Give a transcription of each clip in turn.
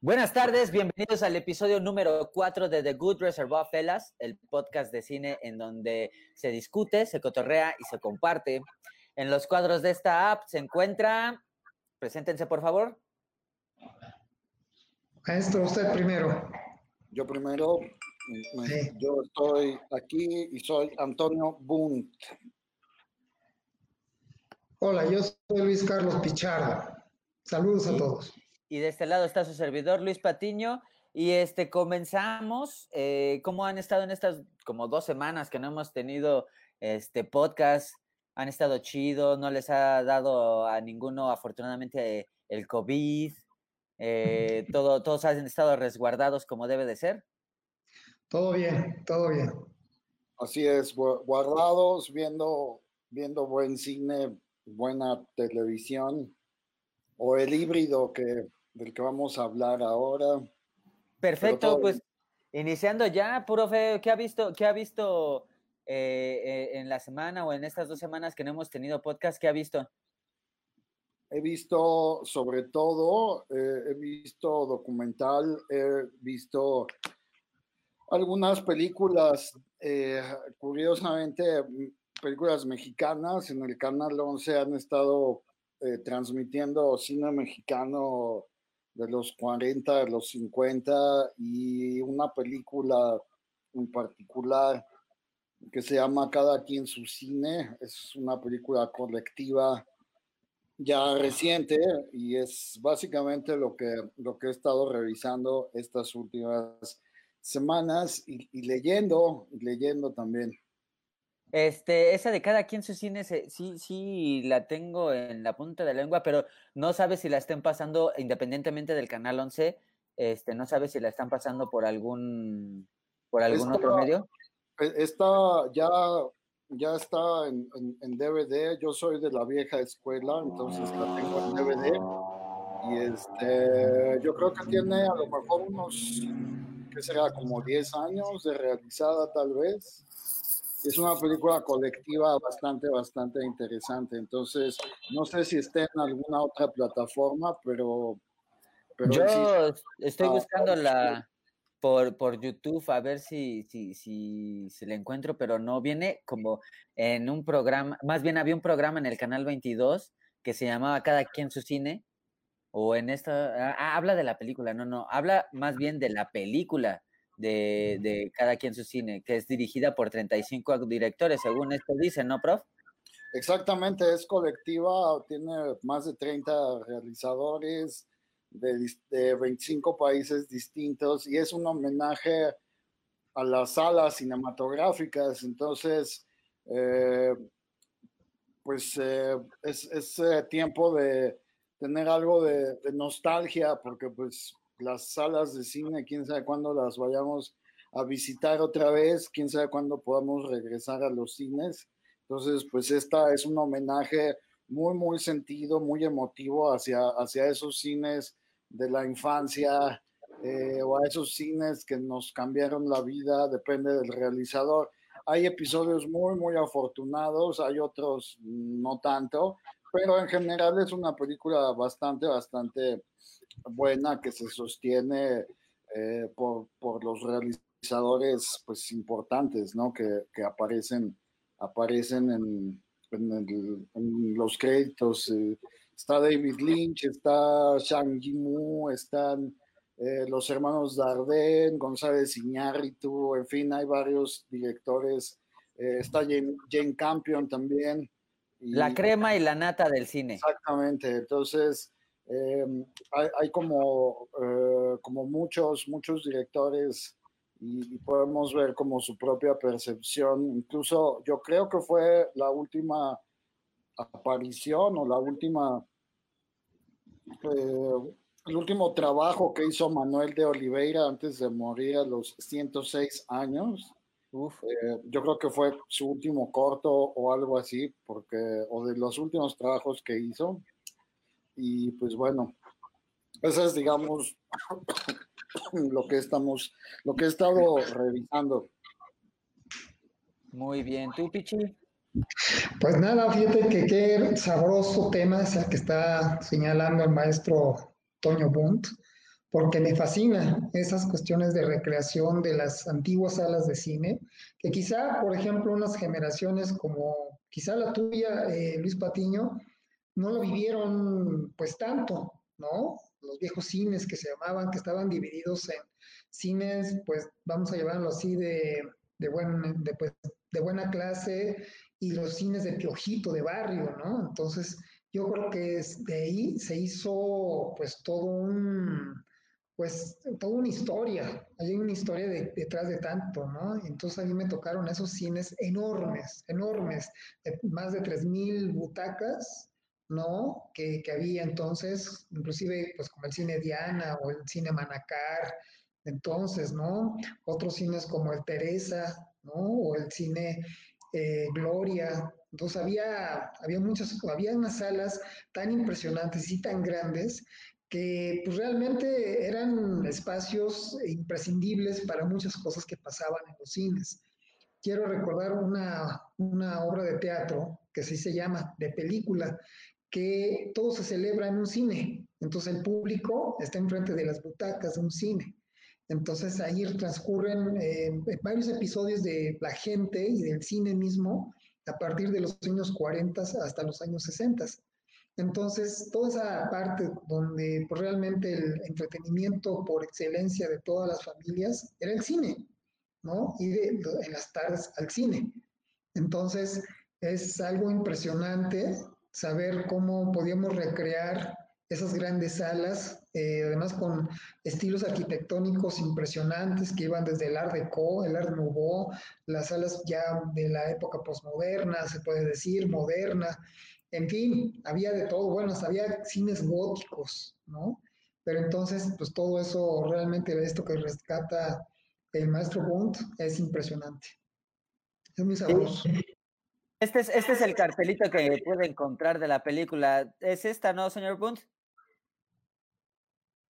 Buenas tardes, bienvenidos al episodio número 4 de The Good Reservoir Fellas, el podcast de cine en donde se discute, se cotorrea y se comparte. En los cuadros de esta app se encuentra, preséntense por favor. Maestro, usted primero. Yo primero, Sí. yo estoy aquí y soy Antonio Bunt. Hola, yo soy Luis Carlos Pichardo. Saludos a todos. Y de este lado está su servidor Luis Patiño. Y este comenzamos. eh, ¿Cómo han estado en estas como dos semanas que no hemos tenido este podcast? ¿Han estado chido? ¿No les ha dado a ninguno afortunadamente el COVID? Eh, todo, todos han estado resguardados como debe de ser. Todo bien, todo bien. Así es, gu- guardados, viendo, viendo buen cine, buena televisión, o el híbrido que, del que vamos a hablar ahora. Perfecto, pues iniciando ya, profe, ¿qué ha visto, qué ha visto eh, eh, en la semana o en estas dos semanas que no hemos tenido podcast? ¿Qué ha visto? He visto sobre todo, eh, he visto documental, he visto algunas películas, curiosamente, películas mexicanas. En el Canal 11 han estado transmitiendo cine mexicano de los 40, de los 50 y una película en particular que se llama Cada quien su cine. Es una película colectiva ya reciente y es básicamente lo que, lo que he estado revisando estas últimas semanas y, y leyendo, y leyendo también. Este, esa de cada quien su cine, se- sí, sí, la tengo en la punta de la lengua, pero no sabes si la estén pasando independientemente del canal 11, este, no sabes si la están pasando por algún, por algún Esta- otro medio. Eh, Está ya, ya está en, en- en DVD. Yo soy de la vieja escuela, entonces la tengo en DVD. Y este, yo creo que tiene a lo mejor unos, ¿qué será? Como 10 años de realizada tal vez. Es una película colectiva bastante, bastante interesante. Entonces, no sé si esté en alguna otra plataforma, pero... pero Yo sí, estoy Ah, buscando la por, por YouTube a ver si, si, si, si la encuentro, pero no viene como en un programa, más bien había un programa en el canal 22 que se llamaba Cada quien su cine, o en esta, ah, habla de la película, no, no, habla más bien de la película de, de Cada quien su cine, que es dirigida por 35 directores, según esto dice, ¿no, prof? Exactamente, es colectiva, tiene más de 30 realizadores de, de 25 países distintos y es un homenaje a las salas cinematográficas. Entonces, eh, pues eh, es, es, eh, tiempo de tener algo de nostalgia porque pues las salas de cine, quién sabe cuándo las vayamos a visitar otra vez, quién sabe cuándo podamos regresar a los cines. Entonces, pues esta es un homenaje muy, muy sentido, muy emotivo hacia, hacia esos cines de la infancia eh, o a esos cines que nos cambiaron la vida, depende del realizador. Hay episodios muy, muy afortunados, hay otros no tanto, pero en general es una película bastante, bastante buena que se sostiene eh, por, por, los realizadores pues importantes, ¿no? Que, que aparecen aparecen en, en, el, en los créditos. Eh, está David Lynch, está Shang Yimou, están eh, los hermanos Dardenne, González Iñárritu, en fin, hay varios directores. Está Jane, Jane, Campion también. Y, la crema y la nata del cine. Exactamente, entonces eh, hay, hay, como, eh, como muchos, muchos directores y, y, podemos ver como su propia percepción. Incluso yo creo que fue la última aparición o la última, eh, el último trabajo que hizo Manuel de Oliveira antes de morir a los 106 años. Eh, yo creo que fue su último corto o algo así, porque, o de los últimos trabajos que hizo. Y pues bueno, esa es, digamos, lo que estamos, lo que he estado revisando. Muy bien, ¿tú, Pichi? Pues nada, fíjate que qué sabroso tema es el que está señalando el maestro Toño Bunt, porque me fascina esas cuestiones de recreación de las antiguas salas de cine, que quizá, por ejemplo, unas generaciones como quizá la tuya, eh, Luis Patiño, no lo vivieron pues tanto, ¿no? Los viejos cines que se llamaban, que estaban divididos en cines, pues vamos a llamarlo así, de, de, buen, de, pues, de buena clase y los cines de piojito, de barrio, ¿no? Entonces, yo creo que de ahí se hizo pues todo un, pues toda una historia, hay una historia detrás de tanto, ¿no? Entonces a mí me tocaron esos cines enormes, enormes, más de 3.000 butacas, ¿no? Que, que, había entonces, inclusive pues como el cine Diana o el cine Manacar, entonces, ¿no? Otros cines como el Teresa, ¿no? O el cine eh, Gloria. Entonces había, había muchas, había unas salas tan impresionantes y tan grandes que pues realmente eran espacios imprescindibles para muchas cosas que pasaban en los cines. Quiero recordar una, una obra de teatro que así se llama, de película, que todo se celebra en un cine. Entonces el público está enfrente de las butacas de un cine. Entonces ahí transcurren eh, varios episodios de la gente y del cine mismo a partir de los años 40 hasta los años 60. Entonces, toda esa parte donde pues, realmente el entretenimiento por excelencia de todas las familias era el cine, ¿no? Y en las tardes al cine. Entonces, es algo impresionante saber cómo podíamos recrear esas grandes salas, eh, además con estilos arquitectónicos impresionantes que iban desde el Art Deco, el Art Nouveau, las salas ya de la época posmoderna, se puede decir, moderna, en fin, había de todo, bueno, había cines góticos, ¿no? Pero entonces, pues todo eso realmente, esto que rescata el maestro Bund, es impresionante. Es muy sabroso. Este es, este es el cartelito que puede encontrar de la película. ¿Es esta, no, señor Bund?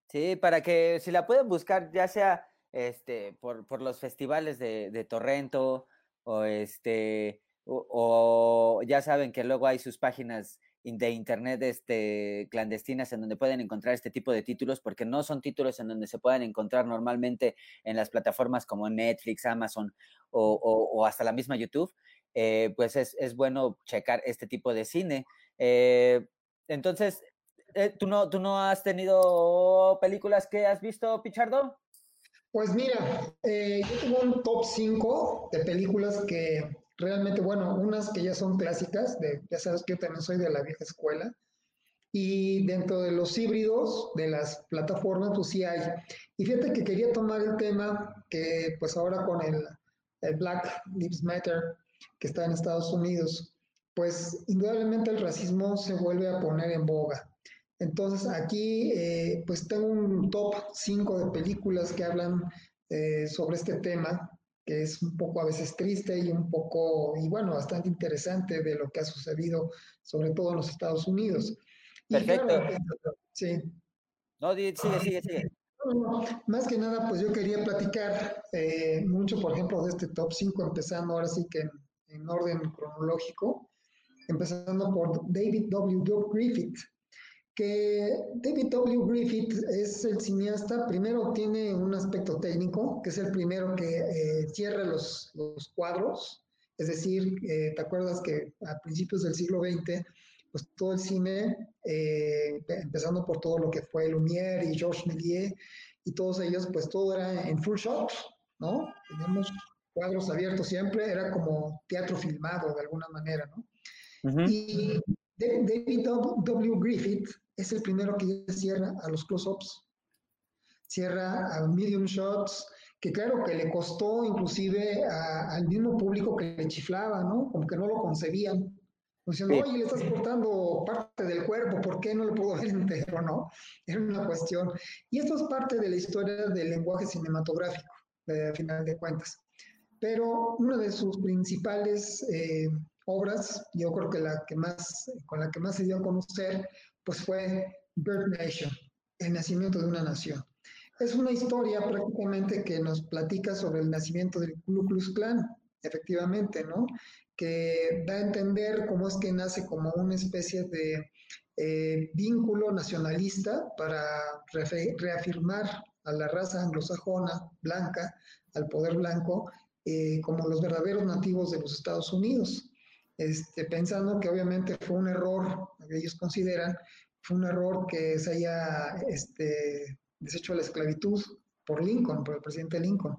Sí, para que si la pueden buscar, ya sea este por, por los festivales de, Torrento o este o, ya saben que luego hay sus páginas de internet este, clandestinas en donde pueden encontrar este tipo de títulos, porque no son títulos en donde se puedan encontrar normalmente en las plataformas como Netflix, Amazon o, hasta la misma YouTube, eh, pues es, es, bueno checar este tipo de cine. Eh, entonces, eh, ¿tú, no, ¿tú no has tenido películas que has visto, Pichardo? Pues mira, yo tengo un top 5 de películas que realmente, bueno, unas que ya son clásicas, de, ya sabes que yo también soy de la vieja escuela, y dentro de los híbridos de las plataformas, pues sí hay. Y fíjate que quería tomar el tema que pues ahora con el, Black Lives Matter que está en Estados Unidos, pues indudablemente el racismo se vuelve a poner en boga. Entonces aquí eh, pues tengo un top 5 de películas que hablan eh, sobre este tema que es un poco a veces triste y un poco, y bueno, bastante interesante de lo que ha sucedido, sobre todo en los Estados Unidos. Perfecto. sí. No, sigue, sigue, sigue. más que nada, pues yo quería platicar eh, mucho, por ejemplo, de este top 5, empezando ahora sí que en, orden cronológico, empezando por David W. Griffith, que David W. Griffith es el cineasta, primero tiene un aspecto técnico, que es el primero que eh, cierra los, los, cuadros, es decir, eh, ¿te acuerdas que a principios del siglo XX, pues todo el cine, eh, empezando por todo lo que fue Lumière y Georges Méliès, y todos ellos, pues todo era en full shot, ¿no? Teníamos cuadros abiertos siempre, era como teatro filmado de alguna manera, ¿no? Y David W. Griffith es el primero que cierra a los close-ups, cierra a medium shots, que claro que le costó inclusive al mismo público que le chiflaba, ¿no? Como que no lo concebían. Diciendo, oye, le estás cortando parte del cuerpo, ¿por qué no lo puedo ver entero, no? Era una cuestión. Y esto es parte de la historia del lenguaje cinematográfico, de, final de cuentas. Pero una de sus principales eh, obras, yo creo que la que más, con la que más se dio a conocer, pues fue Birth Nation, el nacimiento de una nación. Es una historia prácticamente que nos platica sobre el nacimiento del Ku Klux Klan, efectivamente, ¿no? Que da a entender cómo es que nace como una especie de eh, vínculo nacionalista para reafirmar a la raza anglosajona blanca, al poder blanco, eh, como los verdaderos nativos de los Estados Unidos. Este, pensando que obviamente fue un error, ellos consideran, fue un error que se haya este, deshecho la esclavitud por Lincoln, por el presidente Lincoln.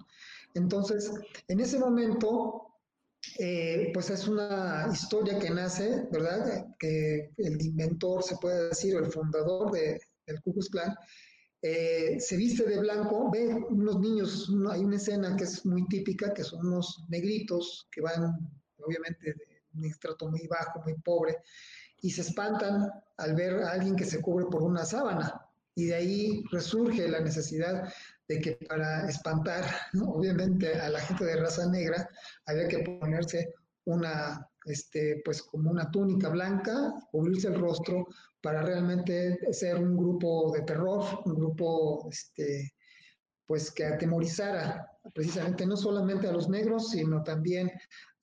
Entonces, en ese momento, eh, pues es una historia que nace, ¿verdad? Que el inventor, se puede decir, o el fundador de, del Ku Klux Klan, eh, se viste de blanco, ve unos niños, hay una escena que es muy típica, que son unos negritos que van, obviamente, de un estrato muy bajo, muy pobre, y se espantan al ver a alguien que se cubre por una sábana. Y de ahí resurge la necesidad de que para espantar, obviamente, a la gente de raza negra, había que ponerse una, este, pues como una túnica blanca, cubrirse el rostro para realmente ser un grupo de terror, un grupo, este, pues que atemorizara precisamente no solamente a los negros, sino también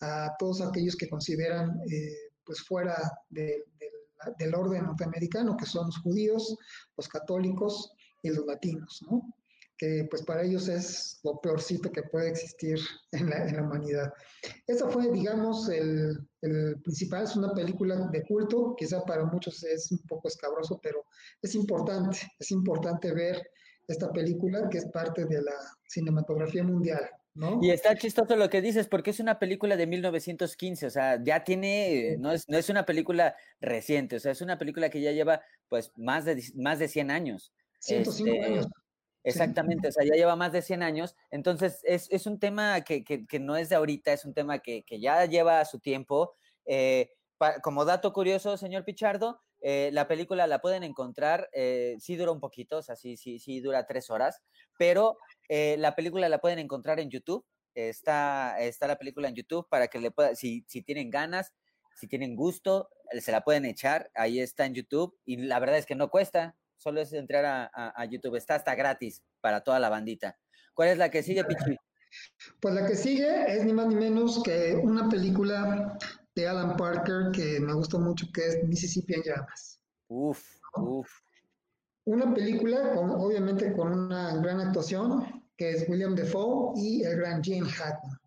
a todos aquellos que consideran eh, pues fuera del orden norteamericano, que son los judíos, los católicos y los latinos, ¿no? Que pues para ellos es lo peorcito que puede existir en la, en la humanidad. Esa fue, digamos, el, el, principal, es una película de culto, quizá para muchos es un poco escabroso, pero es importante, es importante ver esta película que es parte de la cinematografía mundial. ¿No? Y está chistoso lo que dices, porque es una película de 1915, o sea, ya tiene, no es, no es una película reciente, o sea, es una película que ya lleva pues más de, más de 100 años. 105 este, años. Exactamente, o sea, ya lleva más de 100 años, entonces es, es un tema que, que, que, no es de ahorita, es un tema que, que ya lleva su tiempo. Eh, como dato curioso, señor Pichardo, eh, la película la pueden encontrar, eh, sí dura un poquito, o sea, sí, sí, sí dura tres horas, pero eh, la película la pueden encontrar en YouTube, está, está la película en YouTube para que le pueda, si, si tienen ganas, si tienen gusto, se la pueden echar, ahí está en YouTube y la verdad es que no cuesta, solo es entrar a, a, a, YouTube, está hasta gratis para toda la bandita. ¿Cuál es la que sigue, Pichi? Pues la que sigue es ni más ni menos que una película de Alan Parker que me gustó mucho, que es Mississippi en llamas. Uf, uf. Una película, con, obviamente, con una gran actuación, que es William Defoe y el gran Gene Hackman.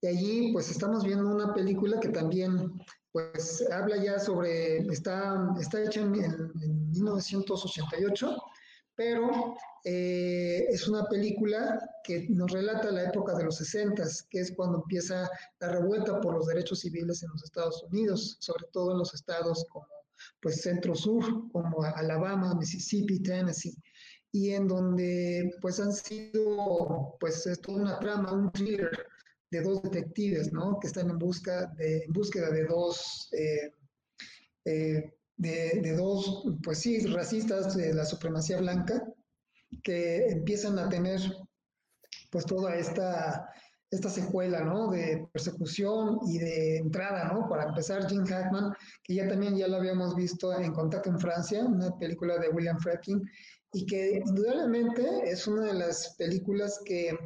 Y allí, pues, estamos viendo una película que también pues habla ya sobre, está, está hecha en, en 1988, pero eh, es una película que nos relata la época de los 60, que es cuando empieza la revuelta por los derechos civiles en los Estados Unidos, sobre todo en los estados como pues centro-sur, como Alabama, Mississippi, Tennessee, y en donde pues han sido, pues es toda una trama, un thriller de dos detectives, ¿no? Que están en, busca de, en búsqueda de dos, eh, eh, de, de, dos, pues sí, racistas de la supremacía blanca, que empiezan a tener pues toda esta, esta secuela, ¿no? De persecución y de entrada, ¿no? Para empezar, Jim Hackman, que ya también ya lo habíamos visto en Contacto en Francia, una película de William Friedkin, y que indudablemente es una de las películas que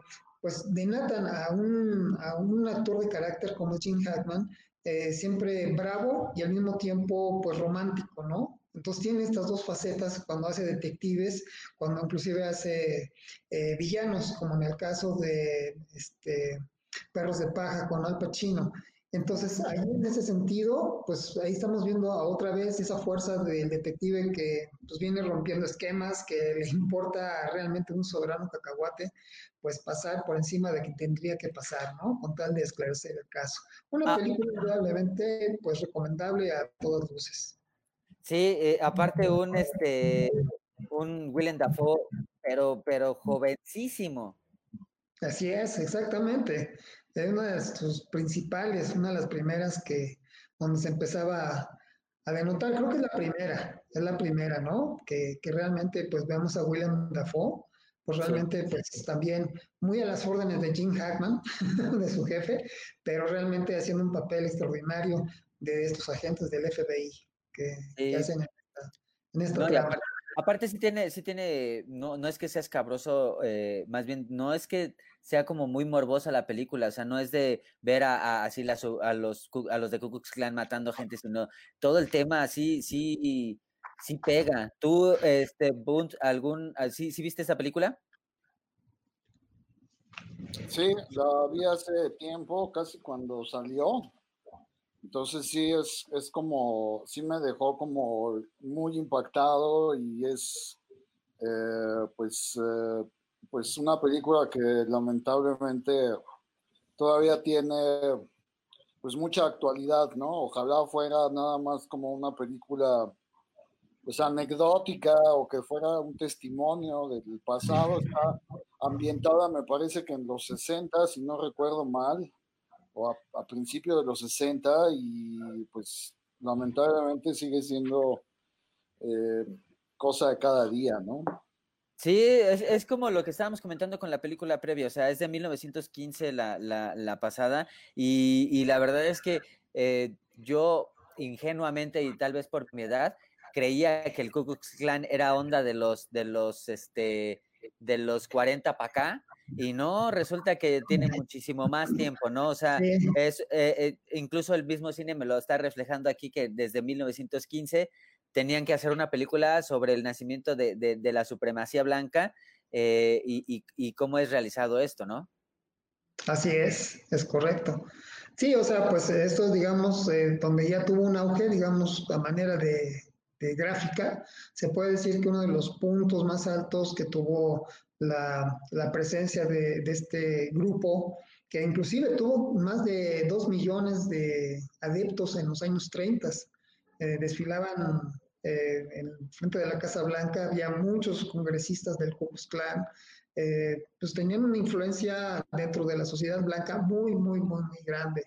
pues denatan a un, a un actor de carácter como Jim Hackman, eh, siempre bravo y al mismo tiempo pues romántico, ¿no? Entonces tiene estas dos facetas cuando hace detectives, cuando inclusive hace eh, villanos, como en el caso de este, Perros de Paja con Al Pacino. Entonces, ahí en ese sentido, pues ahí estamos viendo a otra vez esa fuerza del detective que pues viene rompiendo esquemas, que le importa realmente un soberano cacahuate, pues pasar por encima de quien tendría que pasar, ¿no? Con tal de esclarecer el caso. Una ah. película realmente, pues recomendable a todas luces. Sí, eh, aparte un este un Willem Dafoe, pero pero jovencísimo. Así es, exactamente. Es una de sus principales, una de las primeras que donde se empezaba a, a denotar, creo que es la primera, es la primera, ¿no? Que, que realmente pues vemos a William Dafoe, pues realmente pues también muy a las órdenes de Jim Hackman, de su jefe, pero realmente haciendo un papel extraordinario de estos agentes del FBI que, sí. que hacen en esta, en esta no, aparte, aparte, sí tiene, sí tiene, no, no es que sea escabroso, eh, más bien, no es que sea como muy morbosa la película, o sea, no es de ver a, así a, los, a los de Ku Klux Klan matando gente, sino todo el tema así, sí, sí pega. ¿Tú, este, Bunt, algún, ah, sí, sí viste esa película? Sí, la vi hace tiempo, casi cuando salió. Entonces sí, es, es como, sí me dejó como muy impactado y es, eh, pues, eh, pues una película que lamentablemente todavía tiene pues mucha actualidad, ¿no? Ojalá fuera nada más como una película pues anecdótica o que fuera un testimonio del pasado. Está ambientada, me parece que en los 60, si no recuerdo mal, o a, principios de los 60, y pues lamentablemente sigue siendo eh, cosa de cada día, ¿no? Sí, es, como lo que estábamos comentando con la película previa, o sea, es de 1915 la, la, la pasada, y, y, la verdad es que eh, yo ingenuamente y tal vez por mi edad, creía que el Ku Klux Klan era onda de los, de los, este, de los 40 para acá, y no, resulta que tiene muchísimo más tiempo, ¿no? O sea, es, eh, eh, incluso el mismo cine me lo está reflejando aquí que desde 1915 tenían que hacer una película sobre el nacimiento de, de, la supremacía blanca eh, y, y, cómo es realizado esto, ¿no? Así es, es correcto. Sí, o sea, pues esto, digamos, donde ya tuvo un auge, digamos, a manera de, gráfica, se puede decir que uno de los puntos más altos que tuvo la, presencia de, este grupo, que inclusive tuvo más de dos millones de adeptos en los años 30, eh, desfilaban eh, en frente de la Casa Blanca, había muchos congresistas del Ku Klux Klan, eh, pues tenían una influencia dentro de la sociedad blanca muy, muy, muy, muy grande.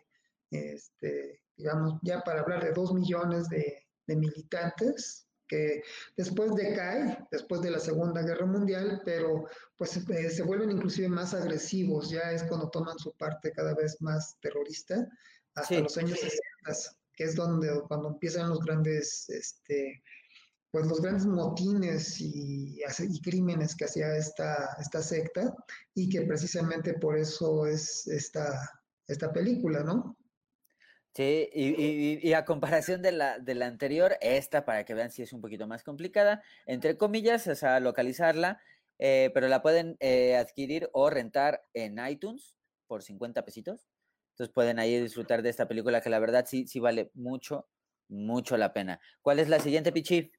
Este, digamos, ya para hablar de dos millones de, de militantes que después decae, después de la Segunda Guerra Mundial, pero pues eh, se vuelven inclusive más agresivos, ya es cuando toman su parte cada vez más terrorista, hasta los años 60, que es donde cuando empiezan los grandes, este, pues los grandes motines y, crímenes que hacía esta, esta secta, y que precisamente por eso es esta, esta película, ¿no? Sí, y, a comparación de la, de la anterior, esta, para que vean si es un poquito más complicada, entre comillas, o sea, localizarla, eh, pero la pueden eh, adquirir o rentar en iTunes por 50 pesitos. Entonces pueden ahí disfrutar de esta película que la verdad sí, sí vale mucho, mucho la pena. ¿Cuál es la siguiente, Pichi?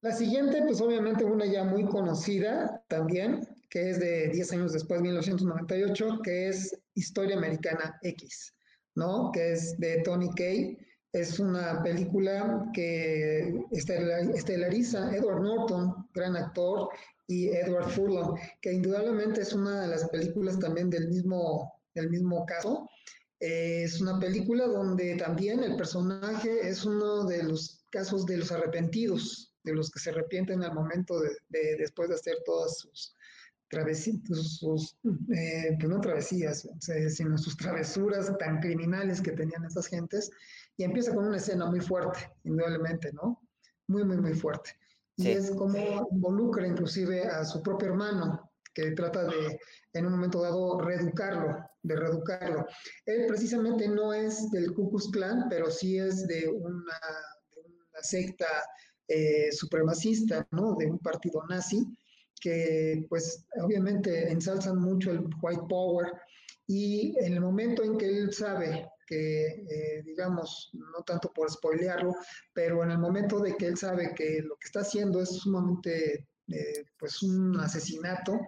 La siguiente, pues obviamente una ya muy conocida también, que es de 10 años después, 1998, que es Historia Americana X. ¿no? Que es de Tony Kay. Es una película que estelariza Edward Norton, gran actor, y Edward Furlong, que indudablemente es una de las películas también del mismo, del mismo caso. Es una película donde también el personaje es uno de los casos de los arrepentidos, de los que se arrepienten al momento de, de después de hacer todas sus, travesías, sus, eh, pues no travesías, sino sus travesuras tan criminales que tenían esas gentes, y empieza con una escena muy fuerte, indudablemente, ¿no? Muy, muy, muy fuerte. Y es como involucra inclusive a su propio hermano, que trata de, en un momento dado, reeducarlo, de reeducarlo. Él precisamente no es del Ku Klux pero sí es de una, de una secta eh, supremacista, ¿no? De un partido nazi, que pues obviamente ensalzan mucho el white power y en el momento en que él sabe que, eh, digamos, no tanto por spoilearlo, pero en el momento de que él sabe que lo que está haciendo es sumamente, eh, pues, un asesinato,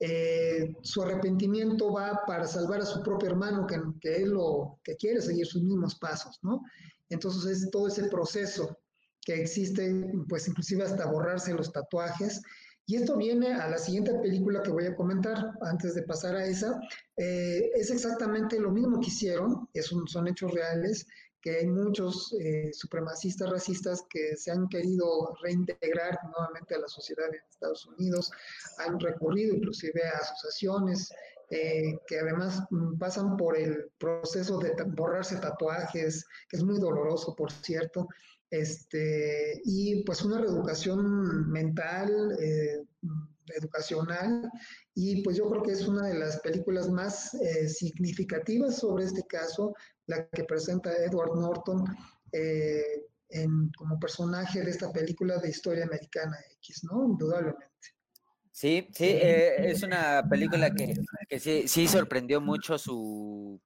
eh, su arrepentimiento va para salvar a su propio hermano, que, que lo, que quiere seguir sus mismos pasos, ¿no? Entonces es todo ese proceso que existe, pues inclusive hasta borrarse los tatuajes, y esto viene a la siguiente película que voy a comentar antes de pasar a esa. Eh, es exactamente lo mismo que hicieron, es son hechos reales, que hay muchos eh, supremacistas racistas que se han querido reintegrar nuevamente a la sociedad de Estados Unidos, han recurrido inclusive a asociaciones eh, que además mm, pasan por el proceso de borrarse tatuajes, que es muy doloroso, por cierto, este, y pues una reeducación mental, eh, educacional, y pues yo creo que es una de las películas más eh, significativas sobre este caso, la que presenta Edward Norton, eh, en, como personaje de esta película de historia americana X, ¿no? Indudablemente. Sí, sí, eh, es una película que, que sí, sí sorprendió mucho su,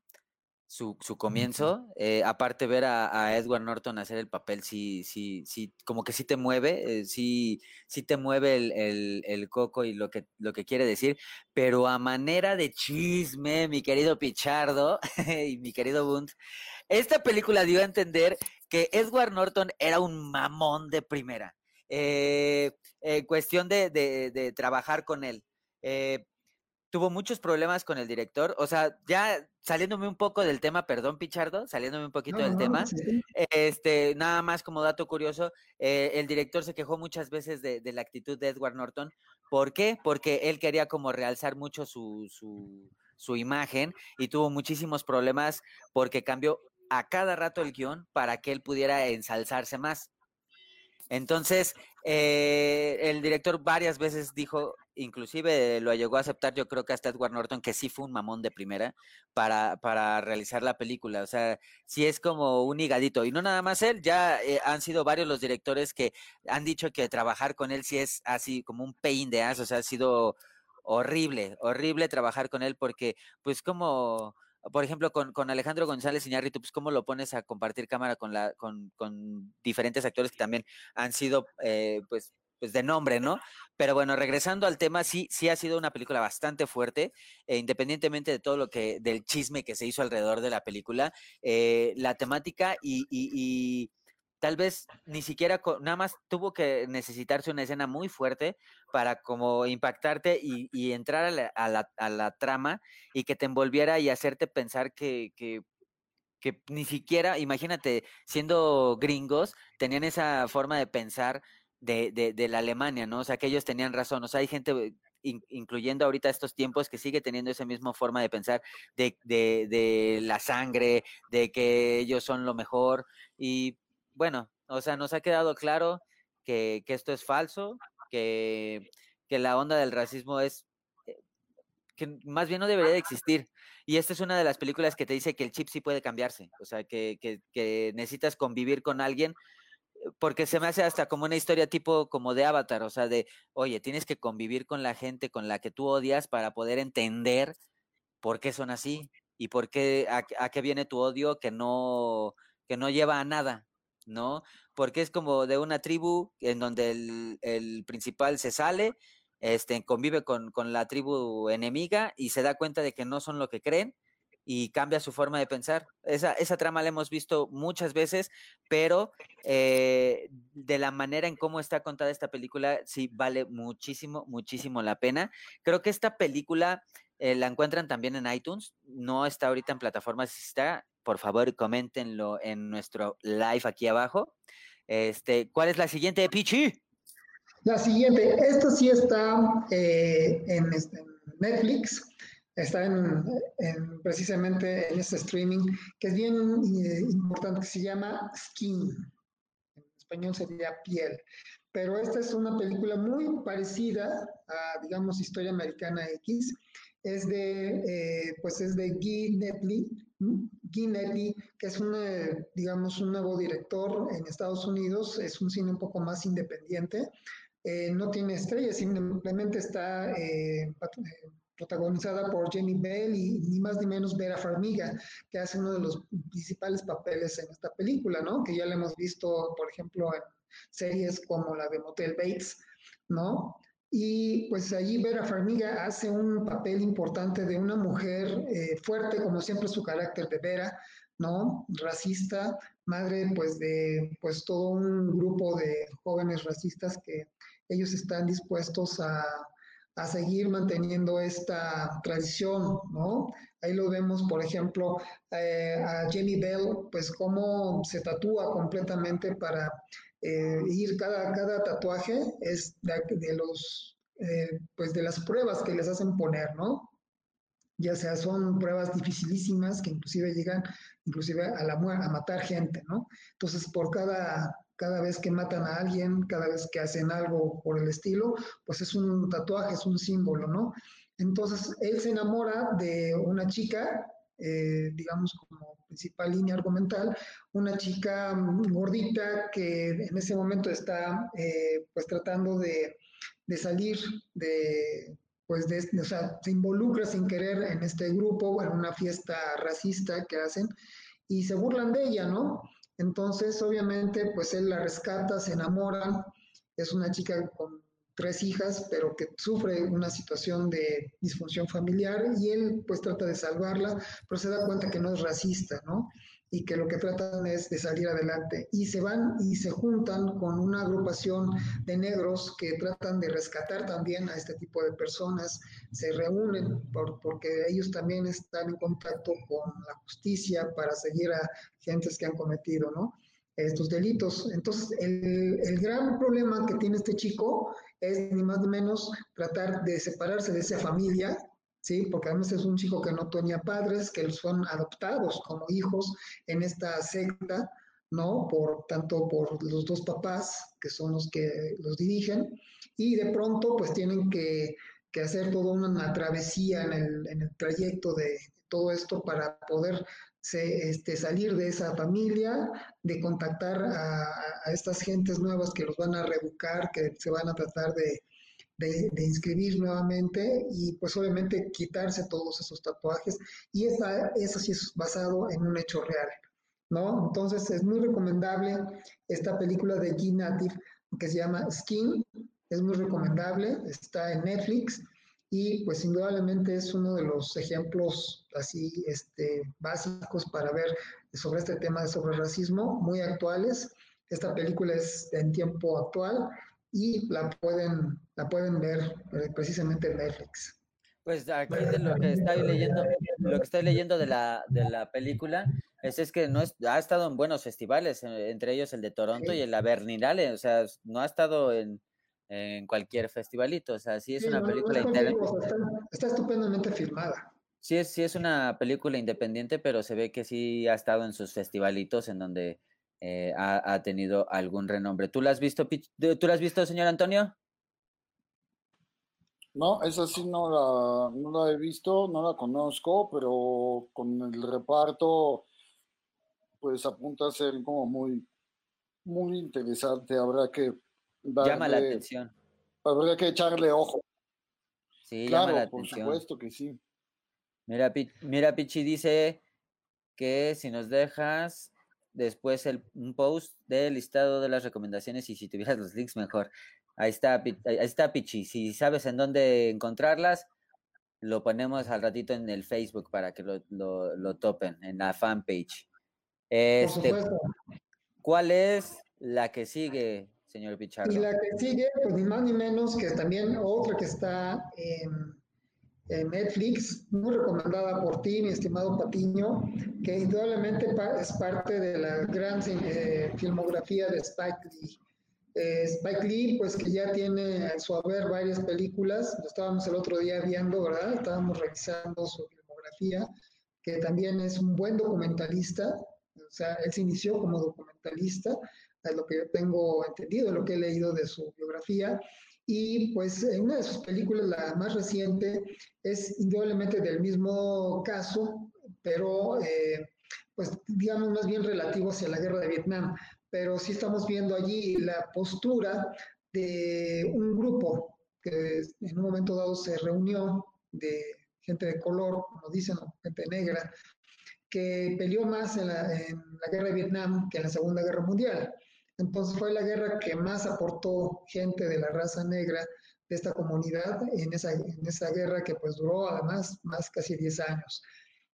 su, su comienzo. Eh, aparte ver a, Edward Norton hacer el papel, sí, sí, sí, como que sí te mueve, eh, sí, sí te mueve el, el, coco y lo que, lo que quiere decir, pero a manera de chisme, mi querido Pichardo y mi querido Bunt, esta película dio a entender que Edward Norton era un mamón de primera. Eh, cuestión de, de, de, trabajar con él. Eh, tuvo muchos problemas con el director. O sea, ya saliéndome un poco del tema, perdón, Pichardo, saliéndome un poquito del tema. Este, nada más como dato curioso, eh, el director se quejó muchas veces de, la actitud de Edward Norton. ¿Por qué? Porque él quería como realzar mucho su, su, su imagen y tuvo muchísimos problemas porque cambió a cada rato el guion para que él pudiera ensalzarse más. Entonces, eh, el director varias veces dijo, inclusive lo llegó a aceptar, yo creo que hasta Edward Norton, que sí fue un mamón de primera para, para realizar la película. O sea, sí es como un higadito. Y no nada más él, ya eh, han sido varios los directores que han dicho que trabajar con él sí es así como un pain de as, o sea, ha sido horrible, horrible trabajar con él porque pues como por ejemplo, con, con Alejandro González Iñárritu, pues cómo lo pones a compartir cámara con, la, con, con diferentes actores que también han sido, eh, pues, pues de nombre, ¿no? Pero bueno, regresando al tema, sí, sí ha sido una película bastante fuerte, eh, independientemente de todo lo que, del chisme que se hizo alrededor de la película, eh, la temática y, tal vez ni siquiera, nada más tuvo que necesitarse una escena muy fuerte para como impactarte y, entrar a la, a, la, trama y que te envolviera y hacerte pensar que, que ni siquiera, imagínate, siendo gringos, tenían esa forma de pensar de, de, de, la Alemania, ¿no? O sea, que ellos tenían razón. O sea, hay gente, incluyendo ahorita estos tiempos, que sigue teniendo esa misma forma de pensar de, de, de la sangre, de que ellos son lo mejor. Y bueno, o sea, nos ha quedado claro que, esto es falso, que, la onda del racismo es eh, que más bien no debería de existir. Y esta es una de las películas que te dice que el chip sí puede cambiarse, o sea, que, que, necesitas convivir con alguien, eh, porque se me hace hasta como una historia tipo como de Avatar, o sea, de, oye, tienes que convivir con la gente con la que tú odias para poder entender por qué son así y por qué, a, qué viene tu odio que no, que no lleva a nada, ¿no? Porque es como de una tribu en donde el, principal se sale, este, convive con, con, la tribu enemiga y se da cuenta de que no son lo que creen y cambia su forma de pensar. Esa, esa trama la hemos visto muchas veces, pero eh, de la manera en cómo está contada esta película, sí vale muchísimo, muchísimo la pena. Creo que esta película eh, la encuentran también en iTunes, no está ahorita en plataformas, está, por favor, coméntenlo en nuestro live aquí abajo. Este, ¿Cuál es la siguiente, Pichi? La siguiente, esta sí está eh, este, en, Netflix, está en, precisamente en este streaming, que es bien eh, importante, se llama Skin. En español sería piel. Pero esta es una película muy parecida a, digamos, Historia Americana X. Es de, eh, pues es de Guy Netley, que es un, digamos, un nuevo director en Estados Unidos, es un cine un poco más independiente, eh, no tiene estrellas, simplemente está eh, eh, protagonizada por Jenny Bell y ni más ni menos Vera Farmiga, que hace uno de los principales papeles en esta película, ¿no? Que ya la hemos visto, por ejemplo, en series como la de Motel Bates, ¿no? Y pues allí Vera Farmiga hace un papel importante de una mujer eh, fuerte, como siempre su carácter de Vera, ¿no? Racista, madre pues de pues todo un grupo de jóvenes racistas que ellos están dispuestos a, a seguir manteniendo esta tradición, ¿no? Ahí lo vemos, por ejemplo, eh, a Jenny Bell, pues cómo se tatúa completamente para eh, ir cada, cada tatuaje es de, los, eh, pues de las pruebas que les hacen poner, ¿no? Ya sea son pruebas dificilísimas que inclusive llegan inclusive a la a matar gente, ¿no? Entonces, por cada, cada vez que matan a alguien, cada vez que hacen algo por el estilo, pues es un tatuaje, es un símbolo, ¿no? Entonces, él se enamora de una chica eh, digamos, como principal línea argumental, una chica gordita que en ese momento está eh, pues tratando de, de salir de, pues de, o sea, se involucra sin querer en este grupo, en una fiesta racista que hacen, y se burlan de ella, ¿no? Entonces, obviamente, pues él la rescata, se enamora, es una chica con tres hijas, pero que sufre una situación de disfunción familiar y él pues trata de salvarla, pero se da cuenta que no es racista, ¿no? Y que lo que tratan es de salir adelante. Y se van y se juntan con una agrupación de negros que tratan de rescatar también a este tipo de personas, se reúnen porque ellos también están en contacto con la justicia para seguir a gentes que han cometido ¿no? estos delitos. Entonces, el, el gran problema que tiene este chico es ni más ni menos tratar de separarse de esa familia ¿sí? Porque además es un chico que no tenía padres, que son adoptados como hijos en esta secta, ¿no? Por tanto por los dos papás, que son los que los dirigen, y de pronto pues tienen que, hacer toda una, travesía en el, en el, trayecto de todo esto para poder este, salir de esa familia, de contactar a, a, estas gentes nuevas que los van a reeducar, que se van a tratar de, de, inscribir nuevamente y pues obviamente quitarse todos esos tatuajes y esa, eso sí es basado en un hecho real, ¿no? Entonces es muy recomendable esta película de G Native que se llama Skin, es muy recomendable, está en Netflix y pues indudablemente es uno de los ejemplos así este, básicos para ver sobre este tema de sobre racismo, muy actuales. Esta película es en tiempo actual y la pueden, la pueden ver eh, precisamente en Netflix. Pues aquí de lo que estoy leyendo, lo que estoy leyendo de la, de la película es, es que no ha estado en buenos festivales, eh, entre ellos el de Toronto y el la Berninale, o sea, no ha estado en, en cualquier festivalito, o sea, sí es una película independiente. Está, estupendamente filmada. Sí es, sí es una película independiente, pero se ve que sí ha estado en sus festivalitos en donde eh, ha, tenido algún renombre. ¿Tú la has visto, tú la has visto, señor Antonio? No, esa sí no la, no la he visto, no la conozco, pero con el reparto, pues apunta a ser como muy, muy interesante. Habrá que llama la atención. Habrá que echarle ojo. Sí, llama la por supuesto que sí. Mira, mira, Pichi dice que si nos dejas después el, un post del listado de las recomendaciones y si tuvieras los links mejor. Ahí está, ahí está Pichi. Si sabes en dónde encontrarlas, lo ponemos al ratito en el Facebook para que lo, lo, topen, en la fanpage. Este, ¿Cuál es la que sigue, señor Pichardo? Y la que sigue, pues ni más ni menos que también otra que está en en Netflix, muy recomendada por ti, mi estimado Patiño, que indudablemente es parte de la gran eh, filmografía de Spike Lee. Eh, Spike Lee, pues que ya tiene en su haber varias películas, lo estábamos el otro día viendo, ¿verdad? Estábamos revisando su filmografía, que también es un buen documentalista, o sea, él se inició como documentalista, es lo que yo tengo entendido, lo que he leído de su biografía, y pues una de sus películas, la más reciente, es indudablemente del mismo caso, pero eh, pues digamos más bien relativo hacia la guerra de Vietnam. Pero sí estamos viendo allí la postura de un grupo que en un momento dado se reunió de gente de color, como dicen, gente negra, que peleó más en la, en la guerra de Vietnam que en la Segunda Guerra Mundial. Entonces fue la guerra que más aportó gente de la raza negra de esta comunidad en esa, en esa guerra que pues duró además más casi 10 años.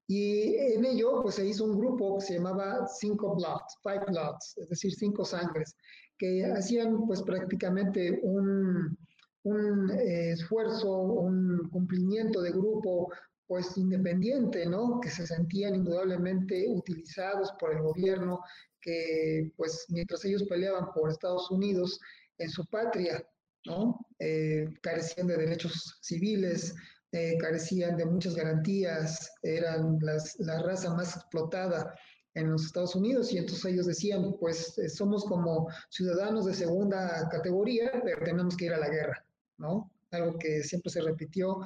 Y en ello pues se hizo un grupo que se llamaba Cinco Bloods, Five Bloods, es decir, cinco sangres, que hacían pues prácticamente un, un eh, esfuerzo, un cumplimiento de grupo pues independiente, ¿no? Que se sentían indudablemente utilizados por el gobierno que pues mientras ellos peleaban por Estados Unidos en su patria, ¿no? Eh, carecían de derechos civiles, eh, carecían de muchas garantías, eran la raza más explotada en los Estados Unidos y entonces ellos decían, pues eh, somos como ciudadanos de segunda categoría, pero tenemos que ir a la guerra, ¿no? Algo que siempre se repitió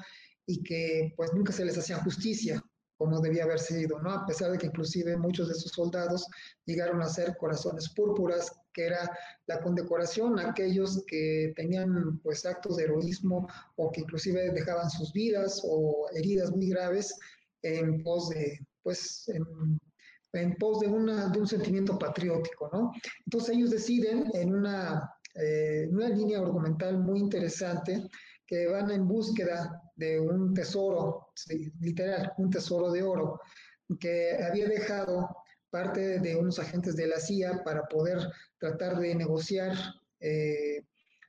y que pues nunca se les hacía justicia como debía haber sido, ¿no? A pesar de que inclusive muchos de sus soldados llegaron a ser corazones púrpuras, que era la condecoración a aquellos que tenían pues actos de heroísmo o que inclusive dejaban sus vidas o heridas muy graves en pos de, pues, en, pos de, una, de un sentimiento patriótico, ¿no? Entonces ellos deciden en una, eh, una línea argumental muy interesante que van en búsqueda de un tesoro, literal, un tesoro de oro, que había dejado parte de unos agentes de la CIA para poder tratar de negociar eh,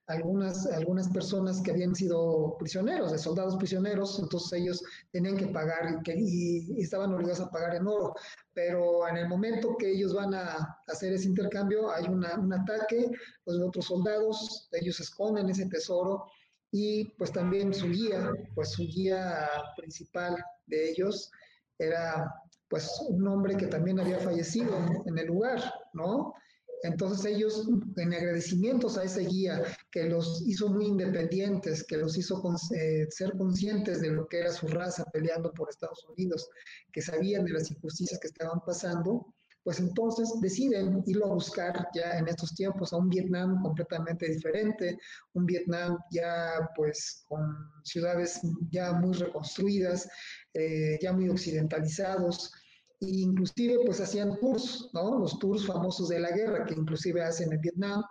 algunas, algunas personas que habían sido prisioneros, de soldados prisioneros, entonces ellos tenían que pagar y, estaban obligados a pagar en oro. Pero en el momento que ellos van a hacer ese intercambio, hay un ataque, los otros soldados, ellos esconden ese tesoro y pues también su guía, pues su guía principal de ellos era pues un hombre que también había fallecido en el lugar, ¿no? Entonces ellos, en agradecimientos a ese guía que los hizo muy independientes, que los hizo eh, ser conscientes de lo que era su raza peleando por Estados Unidos, que sabían de las injusticias que estaban pasando, pues entonces deciden irlo a buscar ya en estos tiempos a un Vietnam completamente diferente, un Vietnam ya pues con ciudades ya muy reconstruidas, eh, ya muy occidentalizados, e inclusive pues hacían tours, ¿no? Los tours famosos de la guerra que inclusive hacen en Vietnam,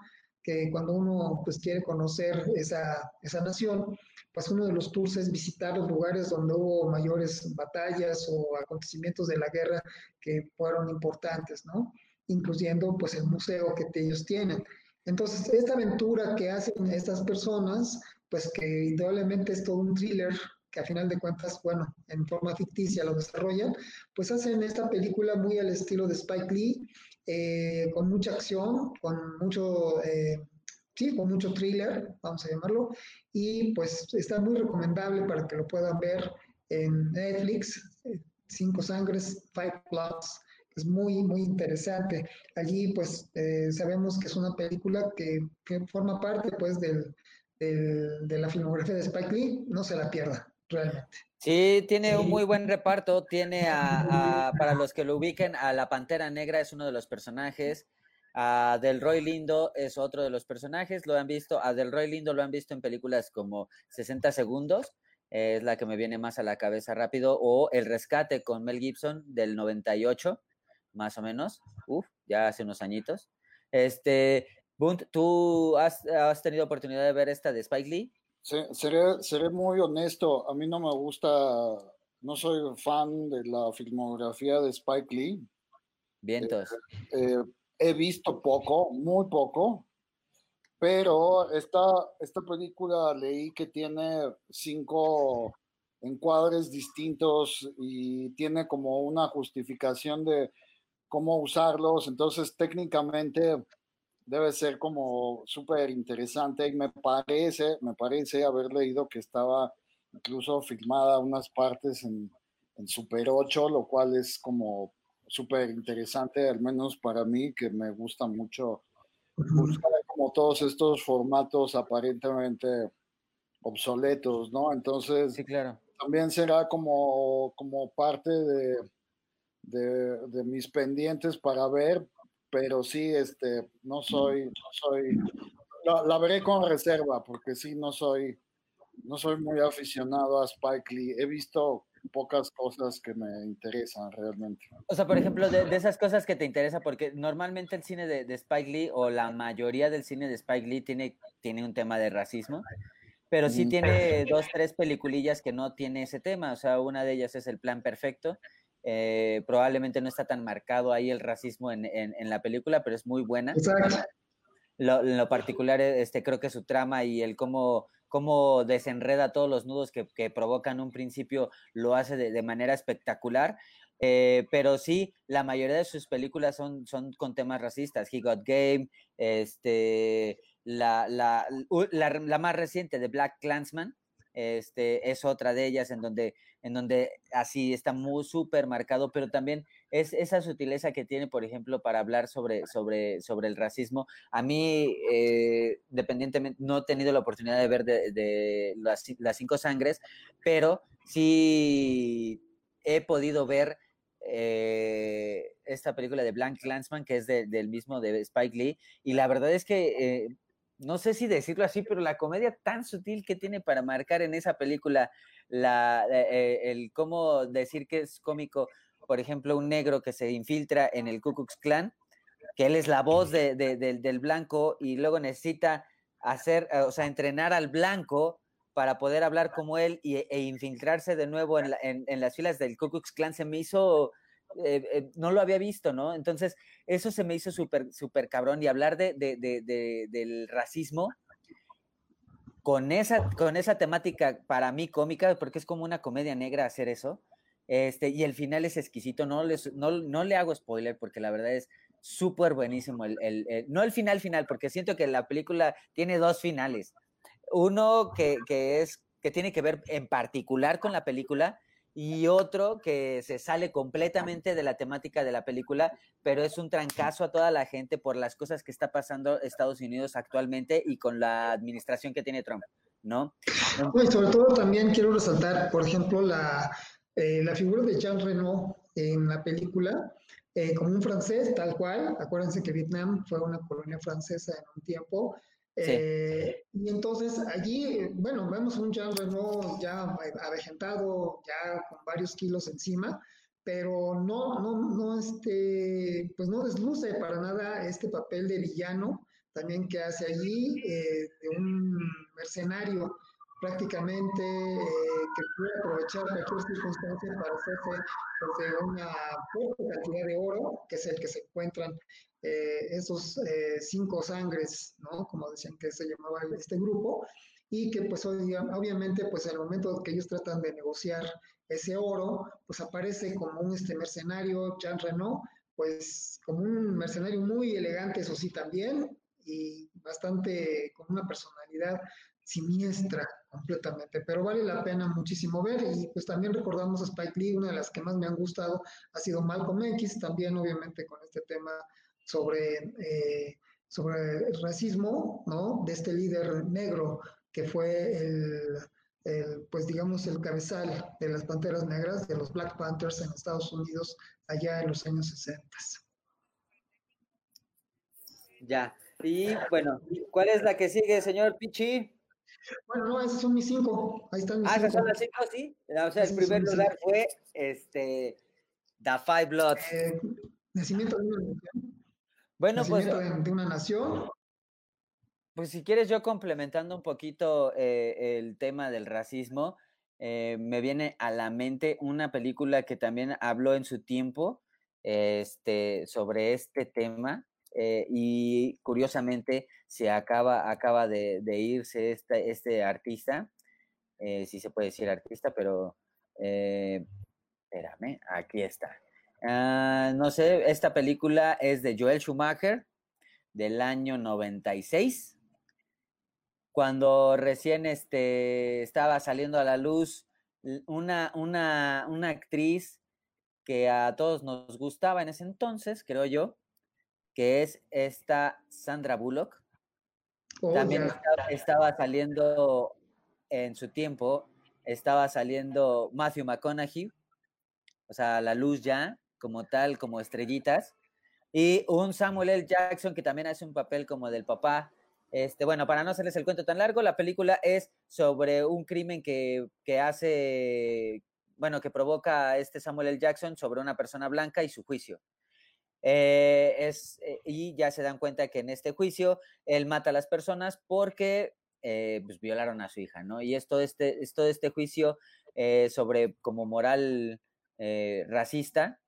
que cuando uno pues quiere conocer esa, esa nación, pues uno de los tours es visitar los lugares donde hubo mayores batallas o acontecimientos de la guerra que fueron importantes, ¿no? Incluyendo pues el museo que ellos tienen. Entonces, esta aventura que hacen estas personas, pues que indudablemente es todo un thriller que a final de cuentas, bueno, en forma ficticia lo desarrollan, pues hacen esta película muy al estilo de Spike Lee, eh, con mucha acción, con mucho eh, sí, con mucho thriller, vamos a llamarlo, y pues está muy recomendable para que lo puedan ver en Netflix, eh, Cinco Sangres, Five Plots, es muy, muy interesante. Allí pues eh, sabemos que es una película que, forma parte pues del, de la filmografía de Spike Lee, no se la pierda, realmente. Sí, tiene un muy buen reparto, tiene a, para los que lo ubiquen, a la Pantera Negra es uno de los personajes, a Del Roy Lindo es otro de los personajes, lo han visto, a Del Roy Lindo lo han visto en películas como 60 segundos, es la que me viene más a la cabeza rápido, o El Rescate con Mel Gibson del 98, más o menos, uf, ya hace unos añitos. Este, Bunt, ¿tú has, tenido oportunidad de ver esta de Spike Lee? Sí, seré, seré muy honesto, a mí no me gusta, no soy fan de la filmografía de Spike Lee. Vientos. Eh, eh, he visto poco, muy poco, pero esta, esta película leí que tiene cinco encuadres distintos y tiene como una justificación de cómo usarlos, entonces técnicamente debe ser como súper interesante y me parece, me parece haber leído que estaba incluso filmada unas partes en, en Super 8, lo cual es como súper interesante, al menos para mí, que me gusta mucho buscar como todos estos formatos aparentemente obsoletos, ¿no? Entonces, sí, claro. también será como, como parte de, de, mis pendientes para ver, pero sí, este, no soy, no soy, la, la, veré con reserva, porque sí, no soy, no soy muy aficionado a Spike Lee. He visto pocas cosas que me interesan realmente. O sea, por ejemplo, de, esas cosas que te interesa, porque normalmente el cine de, Spike Lee o la mayoría del cine de Spike Lee tiene, tiene un tema de racismo, pero sí tiene dos, tres peliculillas que no tiene ese tema. O sea, una de ellas es El Plan Perfecto. Eh, probablemente no está tan marcado ahí el racismo en, en, la película, pero es muy buena. Lo, en lo particular, este, creo que su trama y el cómo cómo desenreda todos los nudos que, provocan un principio, lo hace de, manera espectacular. Eh, pero sí, la mayoría de sus películas son, son con temas racistas. He Got Game, este, la, la, la más reciente de Black Clansman, este, es otra de ellas en donde, en donde así está muy súper marcado, pero también es esa sutileza que tiene, por ejemplo, para hablar sobre, sobre, sobre el racismo. A mí, eh, dependientemente, no he tenido la oportunidad de ver de, las, cinco sangres, pero sí he podido ver eh, esta película de Blank Clansman, que es del mismo de Spike Lee, y la verdad es que eh, no sé si decirlo así, pero la comedia tan sutil que tiene para marcar en esa película la, el cómo decir que es cómico, por ejemplo, un negro que se infiltra en el Ku Klux Klan, que él es la voz del blanco y luego necesita hacer, o sea, entrenar al blanco para poder hablar como él y, e infiltrarse de nuevo en, las filas del Ku Klux Klan se me hizo, eh, eh, no lo había visto, ¿no? Entonces, eso se me hizo súper, súper cabrón y hablar de, del racismo con esa, con esa temática para mí cómica, porque es como una comedia negra hacer eso, este, y el final es exquisito, no, les, no, no le hago spoiler porque la verdad es súper buenísimo, el, el, no el final final, porque siento que la película tiene dos finales, uno que, es, que tiene que ver en particular con la película y otro que se sale completamente de la temática de la película, pero es un trancazo a toda la gente por las cosas que está pasando Estados Unidos actualmente y con la administración que tiene Trump, ¿no? Y sobre todo también quiero resaltar, por ejemplo, la, eh, la figura de Jean Reno en la película, eh, como un francés, tal cual. Acuérdense que Vietnam fue una colonia francesa en un tiempo. Eh, y entonces allí, bueno, vemos un Jean Reno ya avejentado, ya con varios kilos encima, pero no, no, no, este, pues no desluce para nada este papel de villano también que hace allí, eh, de un mercenario prácticamente eh, que puede aprovechar cualquier circunstancia para hacerse pues, de una poca cantidad de oro, que es el que se encuentran eh, esos eh, cinco sangres, ¿no? Como decían que se llamaba este grupo, y que pues obviamente pues el momento que ellos tratan de negociar ese oro, pues aparece como un este mercenario, Jean Renault, pues como un mercenario muy elegante, eso sí también, y bastante con una personalidad siniestra completamente, pero vale la pena muchísimo ver y pues también recordamos a Spike Lee, una de las que más me han gustado ha sido Malcolm X, también obviamente con este tema sobre, eh, sobre el racismo, ¿no? De este líder negro que fue el, pues digamos, el cabezal de las Panteras Negras, de los Black Panthers en Estados Unidos allá en los años 60. Ya. Y bueno, ¿cuál es la que sigue, señor Pichi? Bueno, no, esas son mis cinco. Ahí están mis ah, esas son las cinco, sí. O sea, el primer lugar fue este The Five Bloods. Eh, nacimiento de una. Bueno, pues. De, una nación. Pues si quieres, yo complementando un poquito eh, el tema del racismo, eh, me viene a la mente una película que también habló en su tiempo este, sobre este tema, eh, y curiosamente se acaba, acaba de, irse este, este artista, eh, si se puede decir artista, pero eh, espérame, aquí está. Ah, no sé, esta película es de Joel Schumacher del año 96, cuando recién este, estaba saliendo a la luz una, una, una actriz que a todos nos gustaba en ese entonces, creo yo, que es esta Sandra Bullock. Oh, También estaba, saliendo en su tiempo, estaba saliendo Matthew McConaughey, o sea, la luz ya, como tal, como estrellitas, y un Samuel L. Jackson que también hace un papel como del papá. Este, bueno, para no hacerles el cuento tan largo, la película es sobre un crimen que, que hace, bueno, que provoca este Samuel L. Jackson sobre una persona blanca y su juicio. Eh, es, eh, y ya se dan cuenta que en este juicio él mata a las personas porque eh, pues, violaron a su hija, ¿no? Y es todo este, es este juicio sobre como moral racista,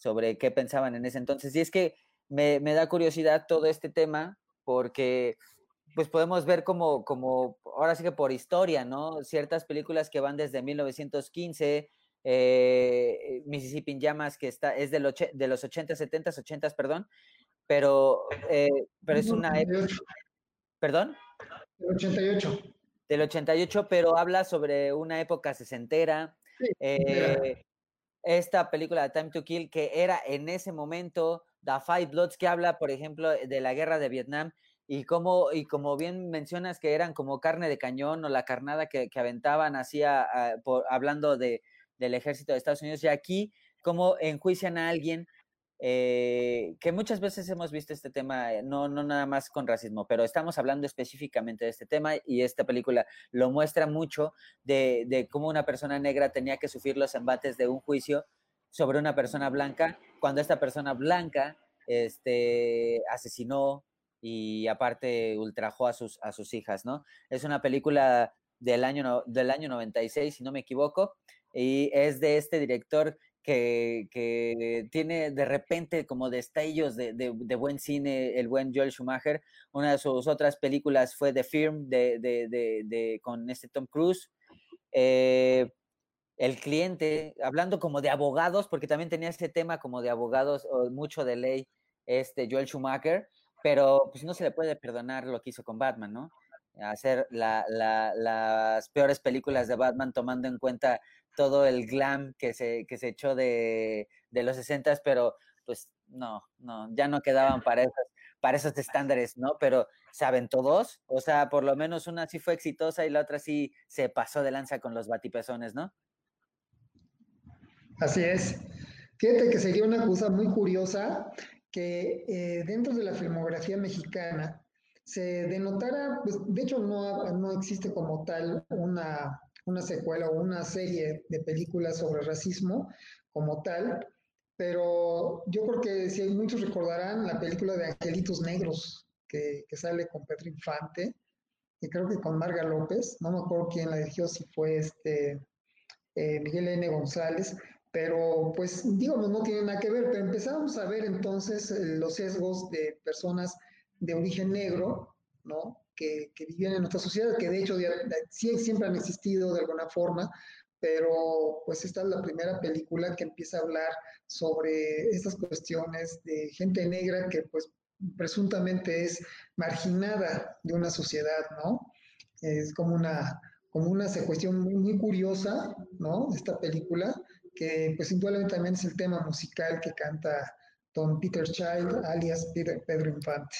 sobre qué pensaban en ese entonces. Y es que me, me, da curiosidad todo este tema porque pues podemos ver como, como, ahora sí que por historia, ¿no? Ciertas películas que van desde 1915 eh, Mississippi en llamas, que está, es de, de los 80, 70, 80, perdón, pero, eh, pero es una... ¿Perdón? Del 88. Del 88, pero habla sobre una época sesentera. Eh, esta película de Time to Kill, que era en ese momento, The Five Bloods, que habla, por ejemplo, de la guerra de Vietnam, y como, y como bien mencionas que eran como carne de cañón o la carnada que, aventaban, hacía, ah, hablando de, del ejército de Estados Unidos y aquí cómo enjuician a alguien eh, que muchas veces hemos visto este tema, eh, no, no nada más con racismo, pero estamos hablando específicamente de este tema y esta película lo muestra mucho de, de cómo una persona negra tenía que sufrir los embates de un juicio sobre una persona blanca, cuando esta persona blanca este, asesinó y aparte ultrajó a sus, a sus hijas, ¿no? Es una película del año, del año 96, si no me equivoco, y es de este director que, tiene de repente como destellos de, de, de, buen cine, el buen Joel Schumacher. Una de sus otras películas fue The Firm de, con este Tom Cruise. Eh, el cliente, hablando como de abogados, porque también tenía ese tema como de abogados, mucho de ley, este Joel Schumacher, pero pues no se le puede perdonar lo que hizo con Batman, ¿no? Hacer la, la, las peores películas de Batman tomando en cuenta todo el glam que se, que se echó de, de los 60, pero pues no, no, ya no quedaban para esos, para esos estándares, ¿no? Pero saben todos, o sea, por lo menos una sí fue exitosa y la otra sí se pasó de lanza con los batipezones, ¿no? Así es. Fíjate que sería una cosa muy curiosa que eh, dentro de la filmografía mexicana se denotara, pues de hecho no, no existe como tal una, una secuela o una serie de películas sobre racismo como tal, pero yo creo que si muchos recordarán la película de Angelitos Negros que, sale con Pedro Infante y creo que con Marga López, no me acuerdo quién la dirigió, si fue este eh, Miguel N. González, pero pues digamos, no tiene nada que ver, pero empezamos a ver entonces eh, los sesgos de personas de origen negro, ¿no? Que, que viven en nuestra sociedad, que de hecho sí, siempre han existido de alguna forma, pero pues esta es la primera película que empieza a hablar sobre estas cuestiones de gente negra que pues presuntamente es marginada de una sociedad, ¿no? Es como una, como una cuestión muy, muy curiosa, ¿no? Esta película, que pues indudablemente también es el tema musical que canta Don Peter Child, alias Pedro Infante.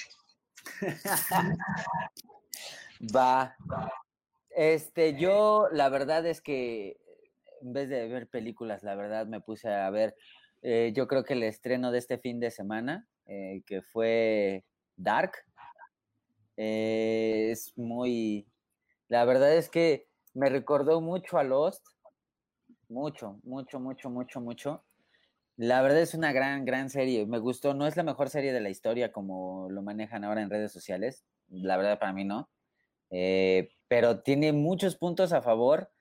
Va. Este, yo la verdad es que en vez de ver películas, la verdad me puse a ver, eh, yo creo que el estreno de este fin de semana, eh, que fue Dark, eh, es muy, la verdad es que me recordó mucho a Lost, mucho, mucho, mucho, mucho, mucho. La verdad es una gran, gran serie. Me gustó. No es la mejor serie de la historia como lo manejan ahora en redes sociales. La verdad para mí no. Eh, pero tiene muchos puntos a favor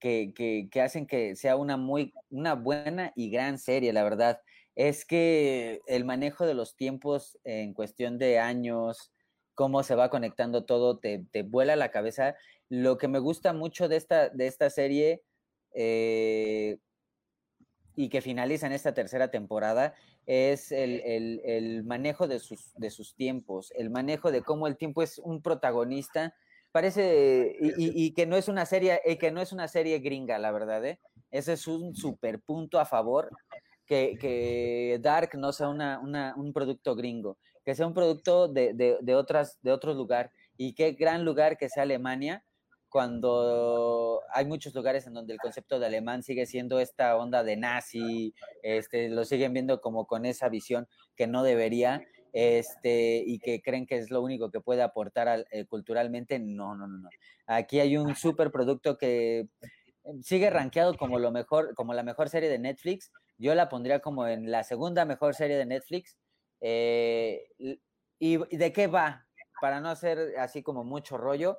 que, que, hacen que sea una muy, una buena y gran serie, la verdad. Es que el manejo de los tiempos en cuestión de años, cómo se va conectando todo, te, te vuela la cabeza. Lo que me gusta mucho de esta, de esta serie eh, y que finaliza en esta tercera temporada es el, el, el manejo de sus, de sus, tiempos, el manejo de cómo el tiempo es un protagonista. Parece, y, y, que no es una serie, y que no es una serie gringa, la verdad, ¿eh? Ese es un super punto a favor que, que Dark no sea una, una, un producto gringo, que sea un producto de, de, de, otras, de otro lugar. Y qué gran lugar que sea Alemania, cuando hay muchos lugares en donde el concepto de alemán sigue siendo esta onda de nazi, este, lo siguen viendo como con esa visión que no debería, este, y que creen que es lo único que puede aportar eh, culturalmente. No, no, no, no. Aquí hay un super producto que sigue rankeado como lo mejor, como la mejor serie de Netflix. Yo la pondría como en la segunda mejor serie de Netflix. Eh, ¿Y de qué va? Para no hacer así como mucho rollo,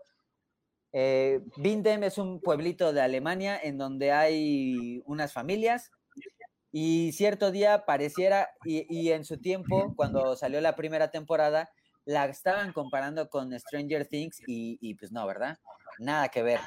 eh, Bindem es un pueblito de Alemania en donde hay unas familias y cierto día pareciera, y, en su tiempo, cuando salió la primera temporada, la estaban comparando con Stranger Things y, y pues no, ¿verdad? Nada que ver.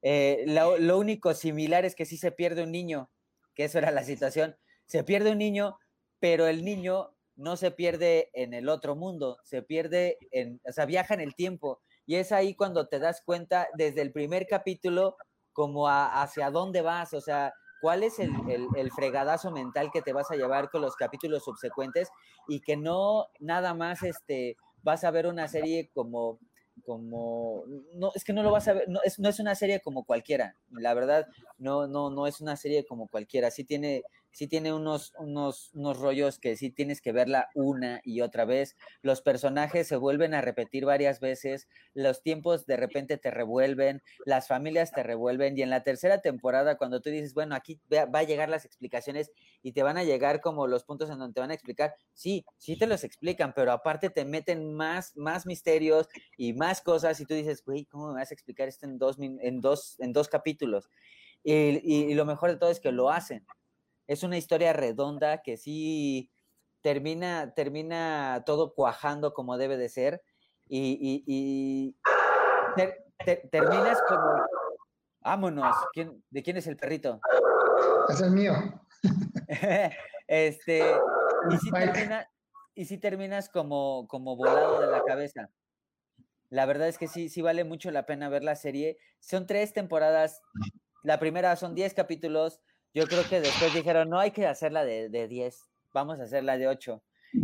Eh, lo, lo, único similar es que sí se pierde un niño, que eso era la situación. Se pierde un niño, pero el niño no se pierde en el otro mundo, se pierde en, o sea, viaja en el tiempo y es ahí cuando te das cuenta desde el primer capítulo como hacia dónde vas, o sea, cuál es el, el, el, fregadazo mental que te vas a llevar con los capítulos subsecuentes y que no nada más este, vas a ver una serie como como, no, es que no lo vas a ver, no es, no es una serie como cualquiera, la verdad, no, no, no es una serie como cualquiera, sí tiene, sí tiene unos, unos, unos rollos que sí tienes que verla una y otra vez. Los personajes se vuelven a repetir varias veces, los tiempos de repente te revuelven, las familias te revuelven y en la tercera temporada cuando tú dices, bueno, aquí va a llegar las explicaciones y te van a llegar como los puntos en donde te van a explicar, sí, sí te los explican, pero aparte te meten más, más misterios y más cosas y tú dices, güey, ¿cómo me vas a explicar esto en dos, en dos, en dos capítulos? y lo mejor de todo es que lo hacen es una historia redonda que sí termina, termina todo cuajando como debe de ser y, terminas como, vámonos, ¿de quién es el perrito? Es el mío. este, y si, terminas como, como volado de la cabeza. La verdad es que sí, sí vale mucho la pena ver la serie. Son tres temporadas. La primera son diez capítulos. Yo creo que después dijeron, no hay que hacerla de, de 10, vamos a hacerla de 8.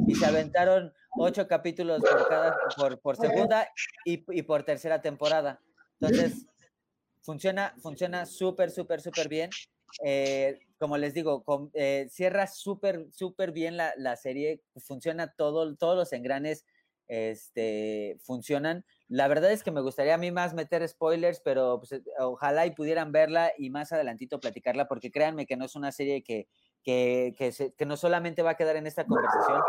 Y se aventaron ocho capítulos por, cada, por, por segunda y, y, por tercera temporada. Entonces, funciona funciona súper, súper, súper bien. Eh, como les digo, eh, cierra súper, súper bien la, la, serie, funciona todo, todos los engranes este, funcionan. La verdad es que me gustaría a mí más meter spoilers, pero pues, ojalá y pudieran verla y más adelantito platicarla, porque créanme que no es una serie que, que, que, no solamente va a quedar en esta conversación,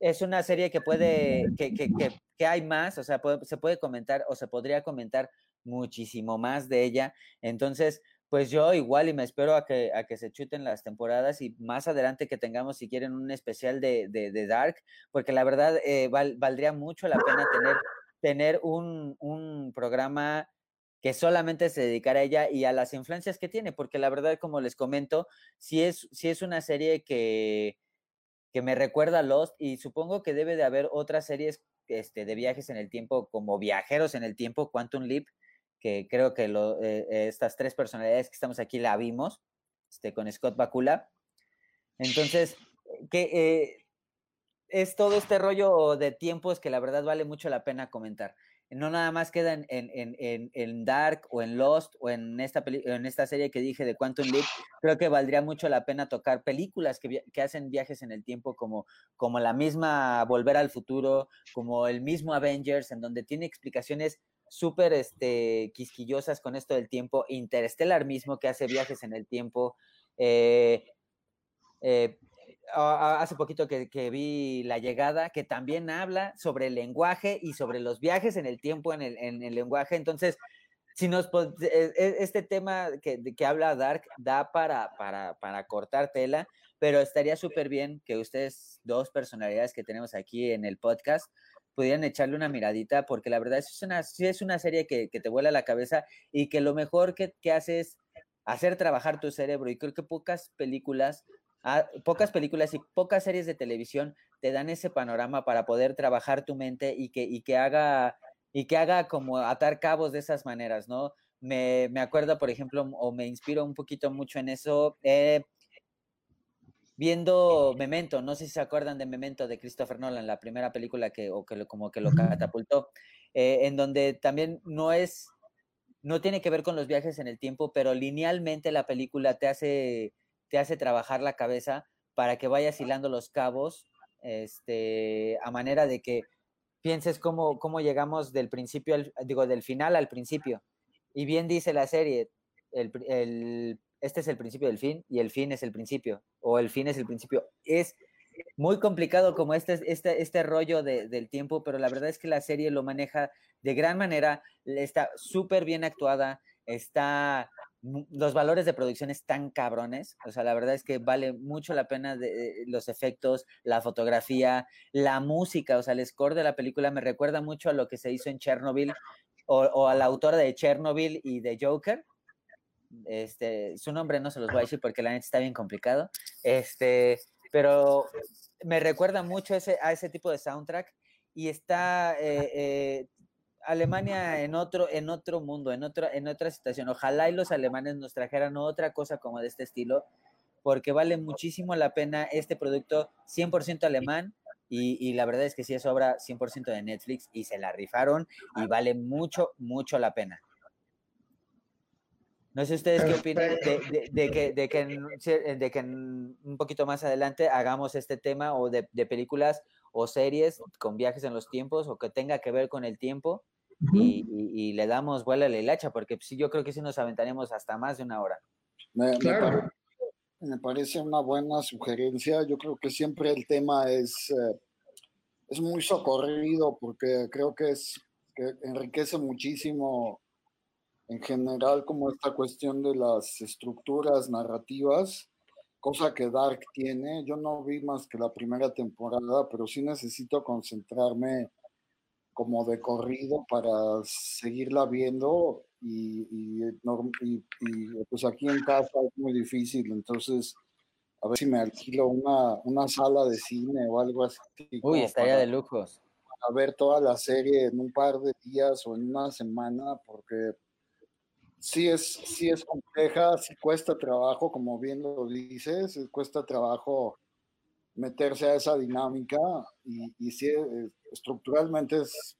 es una serie que puede, que, que, hay más, o sea, se puede comentar o se podría comentar muchísimo más de ella. Entonces, pues yo igual y me espero a que, a que se chuten las temporadas y más adelante que tengamos, si quieren, un especial de, de, Dark, porque la verdad eh, valdría mucho la pena tener, tener un, un, programa que solamente se dedicara a ella y a las influencias que tiene, porque la verdad, como les comento, si es, si es una serie que, que me recuerda a Lost y supongo que debe de haber otras series este, de viajes en el tiempo como Viajeros en el Tiempo, Quantum Leap, que creo que lo, eh, estas tres personalidades que estamos aquí la vimos, este, con Scott Bakula. Entonces, que eh, es todo este rollo de tiempos que la verdad vale mucho la pena comentar. No nada más queda en, en, en, en Dark o en Lost o en esta, en esta serie que dije de Quantum Leap, creo que valdría mucho la pena tocar películas que, que hacen viajes en el tiempo como, como la misma Volver al Futuro, como el mismo Avengers, en donde tiene explicaciones súper este, quisquillosas con esto del tiempo, Interstellar mismo que hace viajes en el tiempo. Eh, eh, hace poquito que, vi La Llegada, que también habla sobre el lenguaje y sobre los viajes en el tiempo, en el, en el lenguaje. Entonces, si nos e, e, este tema que, que habla Dark da para, para, para cortar tela, pero estaría súper bien que ustedes, dos personalidades que tenemos aquí en el podcast, pudieran echarle una miradita, porque la verdad es una, es una serie que, te vuela la cabeza y que lo mejor que, que hace es hacer trabajar tu cerebro. Y creo que pocas películas, ah, pocas películas y pocas series de televisión te dan ese panorama para poder trabajar tu mente y que, y que haga y que haga como atar cabos de esas maneras, ¿no? Me, me acuerdo, por ejemplo, o me inspiro un poquito mucho en eso. Eh, viendo Memento, no sé si se acuerdan de Memento de Christopher Nolan, la primera película que, o que lo, como que lo catapultó, eh, en donde también no es, no tiene que ver con los viajes en el tiempo, pero linealmente la película te hace, te hace trabajar la cabeza para que vayas hilando los cabos, este, a manera de que pienses cómo, cómo llegamos del principio, al, digo, del final al principio. Y bien dice la serie, el, el este es el principio del fin y el fin es el principio, o el fin es el principio. Es muy complicado como este, este, este rollo del tiempo, pero la verdad es que la serie lo maneja de gran manera, está súper bien actuada, está los valores de producción están cabrones, o sea, la verdad es que vale mucho la pena de, los efectos, la fotografía, la música, o sea, el score de la película me recuerda mucho a lo que se hizo en Chernobyl o, o a la autora de Chernobyl y de Joker, este, su nombre no se los voy a decir porque la neta está bien complicado. Este, pero me recuerda mucho ese, a ese tipo de soundtrack y está eh, eh, Alemania en otro, en otro mundo, en, otro, en otra situación. Ojalá y los alemanes nos trajeran otra cosa como de este estilo, porque vale muchísimo la pena este producto 100% alemán, Y, la verdad es que sí es obra 100% de Netflix y se la rifaron y vale mucho, mucho la pena. No sé ustedes qué opinan de, que, de, que, de que un poquito más adelante hagamos este tema o de, películas o series con viajes en los tiempos o que tenga que ver con el tiempo y, le damos vuela a la hilacha, porque sí, yo creo que sí nos aventaremos hasta más de una hora. claro me parece una buena sugerencia. Yo creo que siempre el tema es, eh, es muy socorrido porque creo que, es, que enriquece muchísimo en general como esta cuestión de las estructuras narrativas, cosa que Dark tiene. Yo no vi más que la primera temporada, pero sí necesito concentrarme como de corrido para seguirla viendo y, y, pues aquí en casa es muy difícil, entonces a ver si me alquilo una, una sala de cine o algo así. Uy, estaría de lujos. A ver toda la serie en un par de días o en una semana, porque sí es, sí es compleja, sí cuesta trabajo, como bien lo dices, cuesta trabajo meterse a esa dinámica y, y sí, eh, estructuralmente es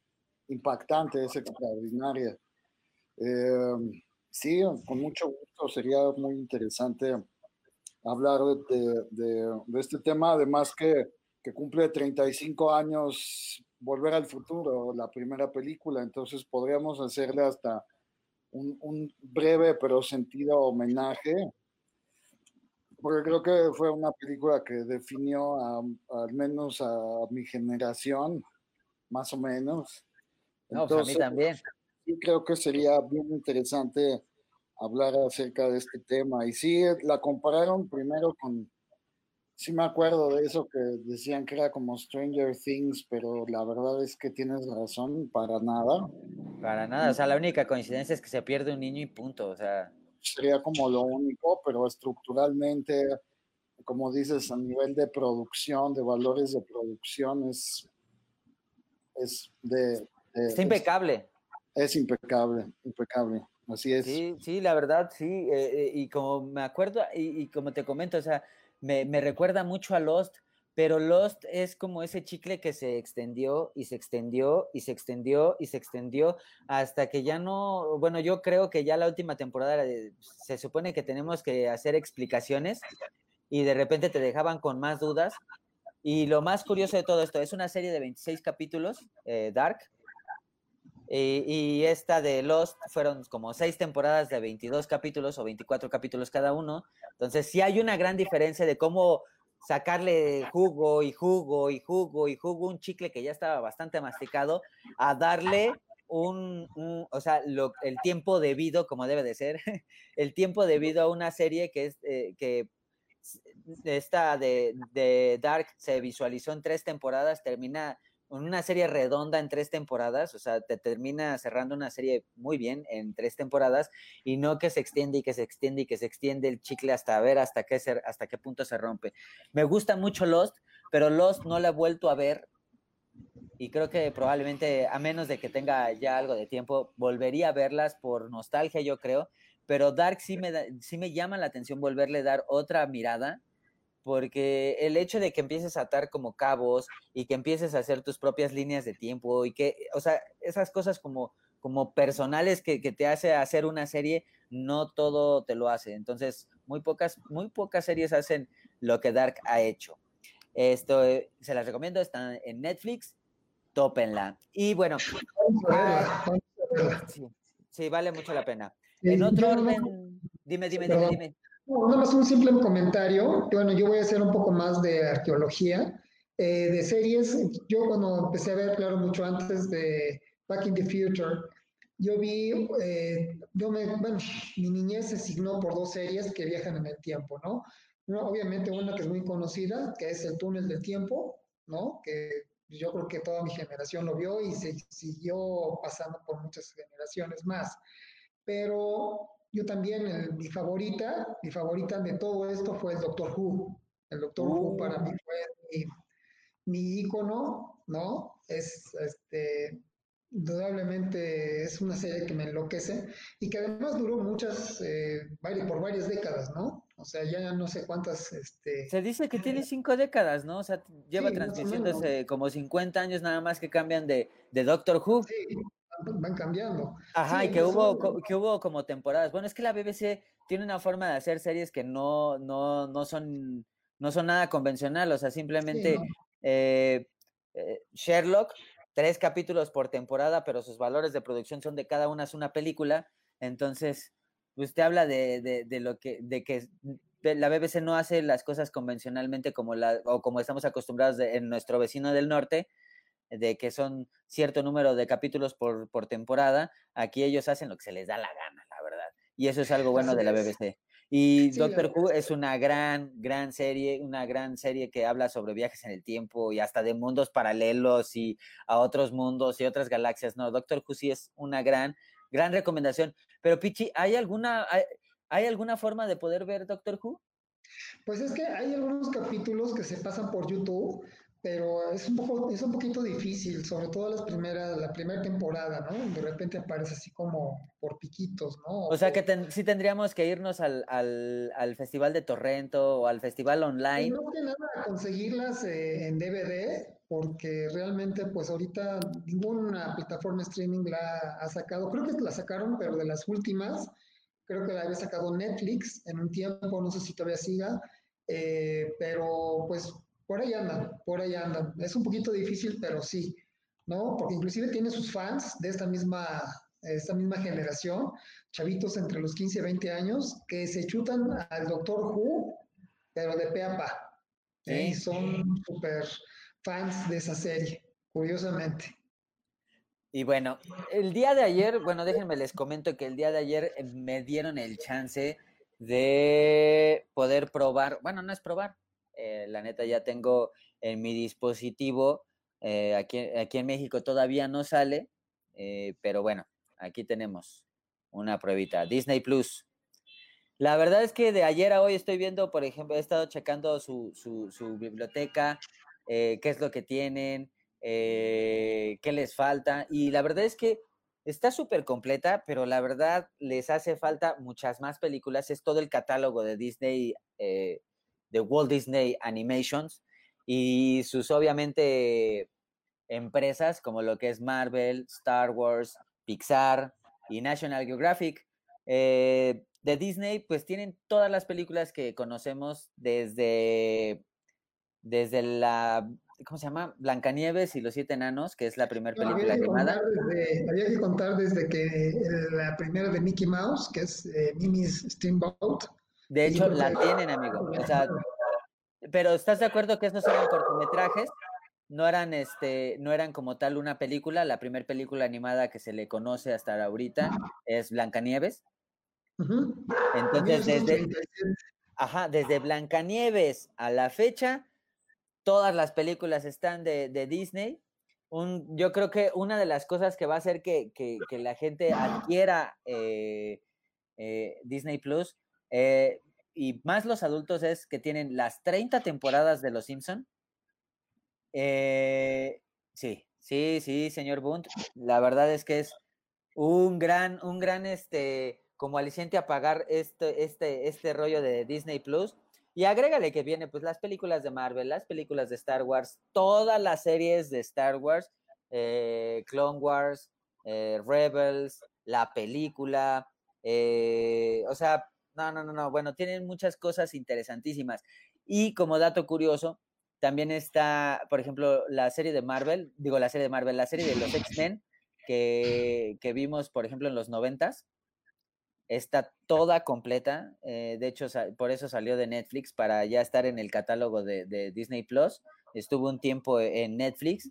impactante, es extraordinaria. Eh, sí, con mucho gusto, sería muy interesante hablar de, de, este tema, además que, que, cumple 35 años Volver al Futuro, la primera película, entonces podríamos hacerle hasta un, un breve pero sentido homenaje porque creo que fue una película que definió al menos a mi generación, más o menos. No, pues, a mí también. Sí, creo que sería bien interesante hablar acerca de este tema. Y sí, la compararon primero con, sí me acuerdo de eso que decían que era como Stranger Things, pero la verdad es que tienes razón, para nada. Para nada, o sea, la única coincidencia es que se pierde un niño y punto, o sea sería como lo único, pero estructuralmente, como dices, a nivel de producción, de valores de producción, es, es de... es impecable. Es, impecable, impecable. Así es. Sí, sí, la verdad, sí. Eh, eh, y como me acuerdo, y, y, como te comento, o sea, me, me recuerda mucho a Lost, pero Lost es como ese chicle que se extendió y se extendió y se extendió y se extendió hasta que ya no, bueno, yo creo que ya la última temporada se supone que tenemos que hacer explicaciones y de repente te dejaban con más dudas. Y lo más curioso de todo esto es una serie de 26 capítulos, eh, Dark, y, y, esta de Lost fueron como seis temporadas de 22 capítulos o 24 capítulos cada uno. Entonces sí hay una gran diferencia de cómo sacarle jugo y jugo y jugo y jugo, un chicle que ya estaba bastante masticado, a darle un, o sea, el tiempo debido, como debe de ser, el tiempo debido a una serie que es, eh, que esta de, de Dark se visualizó en tres temporadas, termina una serie redonda en tres temporadas, o sea, te termina cerrando una serie muy bien en tres temporadas y no que se extiende y que se extiende y que se extiende el chicle hasta ver hasta qué, hasta qué punto se rompe. Me gusta mucho Lost, pero Lost no la he vuelto a ver y creo que probablemente, a menos de que tenga ya algo de tiempo, volvería a verlas por nostalgia, yo creo, pero Dark sí me, sí me llama la atención volverle a dar otra mirada porque el hecho de que empieces a atar como cabos y que empieces a hacer tus propias líneas de tiempo y que, o sea, esas cosas como, como personales que, te hace hacer una serie, no todo te lo hace. Entonces, muy pocas, muy pocas series hacen lo que Dark ha hecho. Esto se las recomiendo, están en Netflix, tópenla. Y bueno, ah, sí, vale mucho la pena. En otro orden, dime, dime, dime, dime. Nada más un simple comentario. Bueno, yo voy a hacer un poco más de arqueología. Eh, de series, yo cuando empecé a ver, claro, mucho antes de Back in the Future, yo vi, eh, yo me, bueno, mi niñez se signó por dos series que viajan en el tiempo, ¿no? Obviamente una que es muy conocida, que es El túnel del tiempo, ¿no? Que yo creo que toda mi generación lo vio y se siguió pasando por muchas generaciones más. Pero yo también, mi favorita, mi favorita de todo esto fue el Doctor Who. El Doctor Who para mí fue mi, mi ícono, ¿no? Es, este, indudablemente es una serie que me enloquece y que además duró muchas, eh, por varias décadas, ¿no? O sea, ya no sé cuántas. Este, Se dice que tiene cinco décadas, ¿no? O sea, lleva transmitiéndose como 50 años nada más que cambian de, de Doctor Who. Sí, van cambiando. Ajá, y que hubo, que hubo como temporadas. Bueno, es que la BBC tiene una forma de hacer series que no, no, no son, no son nada convencional. O sea, simplemente eh, eh, Sherlock, tres capítulos por temporada, pero sus valores de producción son de cada una es una película. Entonces, usted habla de, de, de lo que, de que la BBC no hace las cosas convencionalmente como la, o como estamos acostumbrados en nuestro vecino del norte, de que son cierto número de capítulos por, por, temporada, aquí ellos hacen lo que se les da la gana, la verdad. Y eso es algo bueno de la BBC. Y Doctor Who es una gran, gran serie, una gran serie que habla sobre viajes en el tiempo y hasta de mundos paralelos y a otros mundos y otras galaxias. No, Doctor Who sí es una gran, gran recomendación. Pero Pichi, ¿hay alguna, hay, ¿hay alguna forma de poder ver Doctor Who? Pues es que hay algunos capítulos que se pasan por YouTube, pero es un poco, es un poquito difícil, sobre todo las primeras, la primera temporada, ¿no? De repente aparece así como por piquitos, ¿no? O sea que ten, sí tendríamos que irnos al, al, al, Festival de Torrento o al Festival online. No que nada conseguirlas eh, en DVD, porque realmente pues ahorita ninguna plataforma streaming la ha sacado. Creo que la sacaron, pero de las últimas, creo que la había sacado Netflix en un tiempo, no sé si todavía siga, eh, pero pues por ahí andan, por ahí andan. Es un poquito difícil, pero sí, ¿no? Porque inclusive tiene sus fans de esta misma, esta misma generación, chavitos entre los 15 y 20 años, que se chutan al Doctor Who, pero de pe a pa. ¿eh? Son súper fans de esa serie, curiosamente. Y bueno, el día de ayer, bueno, déjenme les comento que el día de ayer me dieron el chance de poder probar, bueno, no es probar, eh, la neta ya tengo en mi dispositivo, eh, aquí, aquí, en México todavía no sale, eh, pero bueno, aquí tenemos una pruebita. Disney Plus. La verdad es que de ayer a hoy estoy viendo, por ejemplo, he estado checando su, su, biblioteca, qué es lo que tienen, qué les falta, y la verdad es que está súper completa, pero la verdad les hace falta muchas más películas. Es todo el catálogo de Disney de Walt Disney Animations y sus obviamente empresas como lo que es Marvel, Star Wars, Pixar y National Geographic. Eh, de Disney, pues tienen todas las películas que conocemos desde, desde la, ¿cómo se llama? Blancanieves y los siete enanos, que es la primera película animada. Había que contar desde que la primera de Mickey Mouse, que es eh, Mimi's Steamboat, de hecho, la tienen, amigo. O sea, pero ¿estás de acuerdo que estos eran cortometrajes? No eran, este, no eran como tal una película. La primera película animada que se le conoce hasta ahorita es Blancanieves. Entonces, desde, ajá, desde Blancanieves a la fecha, todas las películas están de, de Disney. Un, yo creo que una de las cosas que va a hacer que, que, que la gente adquiera eh, eh, Disney Plus eh, y más los adultos es que tienen las 30 temporadas de Los Simpson. Eh, sí, sí, sí, señor Bunt. La verdad es que es un gran, un gran, este, como aliciente a pagar este, este, este rollo de Disney Plus. Y agrégale que viene, pues, las películas de Marvel, las películas de Star Wars, todas las series de Star Wars, eh, Clone Wars, Rebels, la película, o sea, no, no, no, no. Bueno, tienen muchas cosas interesantísimas. Y como dato curioso, también está, por ejemplo, la serie de Marvel, digo la serie de Marvel, la serie de los X-Men que, que, vimos, por ejemplo, en los noventas. Está toda completa. Eh, de hecho, por eso salió de Netflix para ya estar en el catálogo de, de Disney Plus. Estuvo un tiempo en Netflix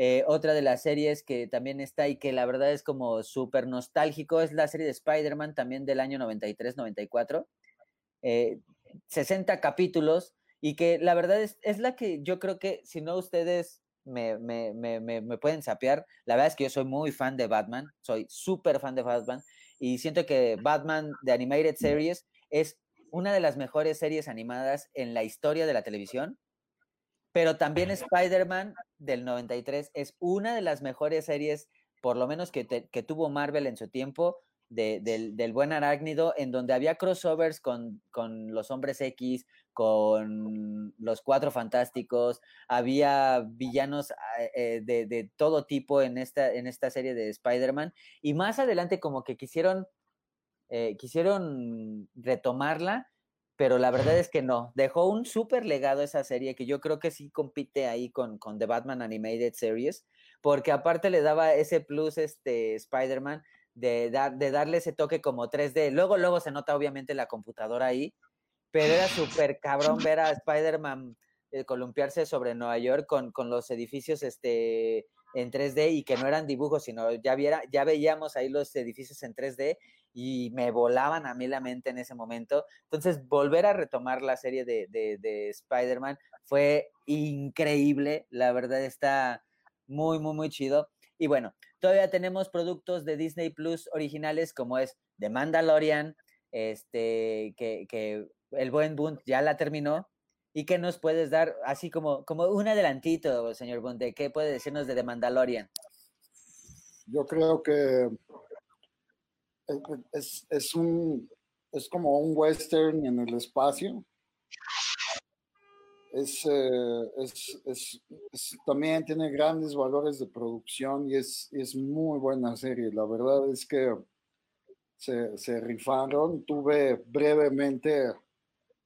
eh, otra de las series que también está y que la verdad es como súper nostálgico es la serie de Spider-Man también del año 93-94. Eh, 60 capítulos y que la verdad es, es, la que yo creo que si no ustedes me, me, me, me, pueden sapear, la verdad es que yo soy muy fan de Batman, soy súper fan de Batman y siento que Batman de Animated Series es una de las mejores series animadas en la historia de la televisión pero también Spider-Man del 93 es una de las mejores series, por lo menos que, te, que, tuvo Marvel en su tiempo. del, del, buen arácnido, en donde había crossovers con, con, los hombres X, con los cuatro fantásticos, había villanos eh, de, de, todo tipo en esta, en esta serie de Spider-Man, y más adelante como que quisieron, eh, quisieron retomarla, pero la verdad es que no, dejó un súper legado esa serie que yo creo que sí compite ahí con, con The Batman Animated Series, porque aparte le daba ese plus este Spider-Man de, dar, de darle ese toque como 3D. Luego, luego se nota obviamente la computadora ahí, pero era súper cabrón ver a Spider-Man eh, columpiarse sobre Nueva York con, con, los edificios este, en 3D y que no eran dibujos, sino ya, viera, ya veíamos ahí los edificios en 3D y me volaban a mí la mente en ese momento. Entonces, volver a retomar la serie de, de, de Spider-Man fue increíble, la verdad está muy, muy, muy chido. Y bueno, todavía tenemos productos de Disney Plus originales como es The Mandalorian, este, que, que el buen Bund ya la terminó. ¿Y qué nos puedes dar, así como, como un adelantito, señor Bund, de qué puede decirnos de The Mandalorian? Yo creo que es, es, un, es como un western en el espacio eh, es, es, es, también tiene grandes valores de producción y es, es muy buena serie. La verdad es que se, se, rifaron. Tuve brevemente,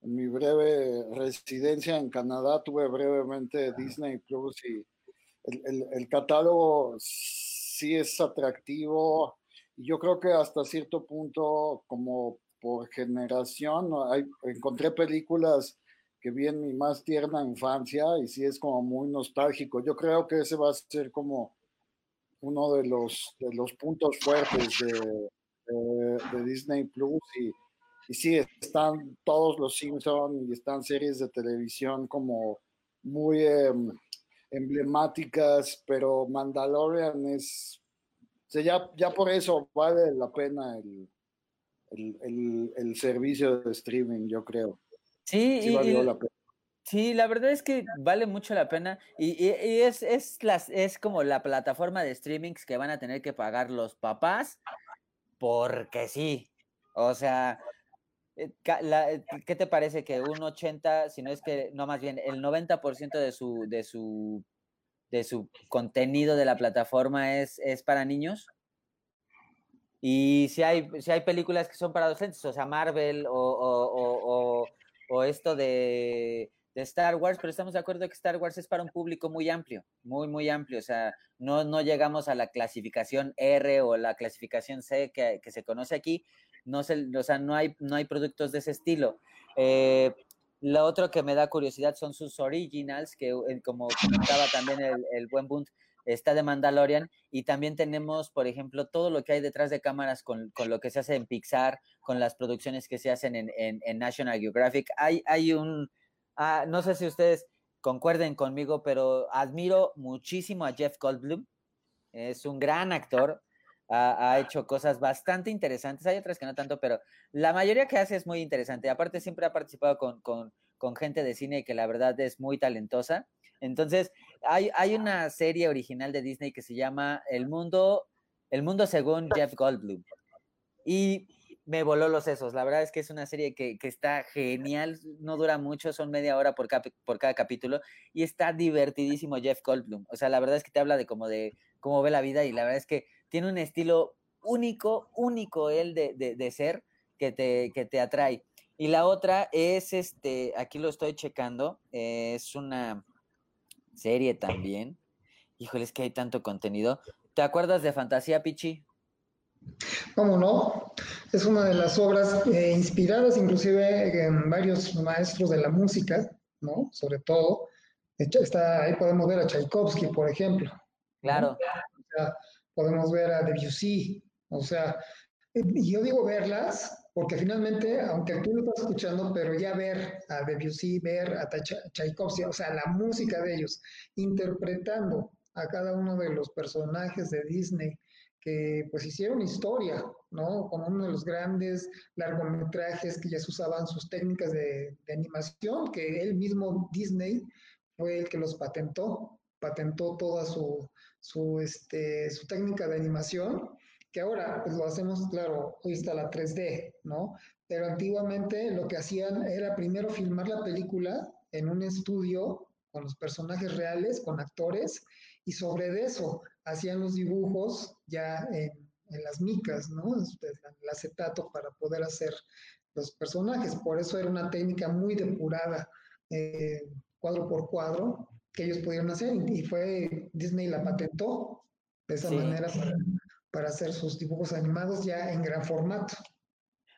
en mi breve residencia en Canadá, tuve brevemente Disney Plus y el, el, el catálogo sí es atractivo. Y yo creo que hasta cierto punto, como por generación, hay, encontré películas que vi en mi más tierna infancia y sí es como muy nostálgico. Yo creo que ese va a ser como uno de los, de los puntos fuertes de, de, Disney Plus y, y, sí, están todos los Simpsons y están series de televisión como muy em, emblemáticas, pero Mandalorian es, sea, ya, ya por eso vale la pena el, el, el, el servicio de streaming, yo creo. Sí, la Sí, la verdad es que vale mucho la pena y, es, es, las, es como la plataforma de streamings que van a tener que pagar los papás porque sí. O sea, eh, eh, ¿qué te parece que un 80, si no es que, no más bien, el 90% de su, de su, de su contenido de la plataforma es, es para niños? Y si hay, si hay películas que son para adolescentes, o sea, Marvel o o esto de, Star Wars, pero estamos de acuerdo que Star Wars es para un público muy amplio, muy, muy amplio. O sea, no, no llegamos a la clasificación R o la clasificación C que, se conoce aquí. No se, o sea, no hay, no hay productos de ese estilo. Eh, lo otro que me da curiosidad son sus originals, que eh, como comentaba también el, buen Bunt, está de Mandalorian y también tenemos, por ejemplo, todo lo que hay detrás de cámaras con, con lo que se hace en Pixar, con las producciones que se hacen en, en, National Geographic. Hay, hay un, ah, no sé si ustedes concuerden conmigo, pero admiro muchísimo a Jeff Goldblum. Es un gran actor. Ha, ha, hecho cosas bastante interesantes. Hay otras que no tanto, pero la mayoría que hace es muy interesante. Aparte, siempre ha participado con, con, con gente de cine que la verdad es muy talentosa. Entonces, hay, hay una serie original de Disney que se llama El Mundo, El Mundo según Jeff Goldblum. Y me voló los sesos. La verdad es que es una serie que, que está genial, no dura mucho, son media hora por, por cada capítulo y está divertidísimo Jeff Goldblum. O sea, la verdad es que te habla de cómo, de cómo ve la vida y la verdad es que tiene un estilo único, único él de, de, de ser que te, que te atrae. Y la otra es, este, aquí lo estoy checando, es una, serie también. Híjole, es que hay tanto contenido. ¿Te acuerdas de Fantasía Pichi? ¿Cómo no? Es una de las obras eh, inspiradas inclusive en varios maestros de la música, ¿no? Sobre todo. Está, ahí podemos ver a Tchaikovsky, por ejemplo. Claro. Podemos ver a Debussy. O sea, yo digo verlas porque finalmente, aunque tú lo estás escuchando, pero ya ver a Debussy, ver a Tchaikovsky, o sea, la música de ellos, interpretando a cada uno de los personajes de Disney que pues hicieron historia, ¿no? Como uno de los grandes largometrajes que ya se usaban sus técnicas de, de animación, que él mismo Disney fue el que los patentó, patentó toda su, su, este, su técnica de animación que ahora pues lo hacemos, claro, hoy está la 3D, ¿no? Pero antiguamente lo que hacían era primero filmar la película en un estudio con los personajes reales, con actores, y sobre eso hacían los dibujos ya en, las micas, ¿no? El acetato para poder hacer los personajes. Por eso era una técnica muy depurada, eh, cuadro por cuadro, que ellos pudieron hacer y fue Disney la patentó de esa manera para, hacer sus dibujos animados ya en gran formato.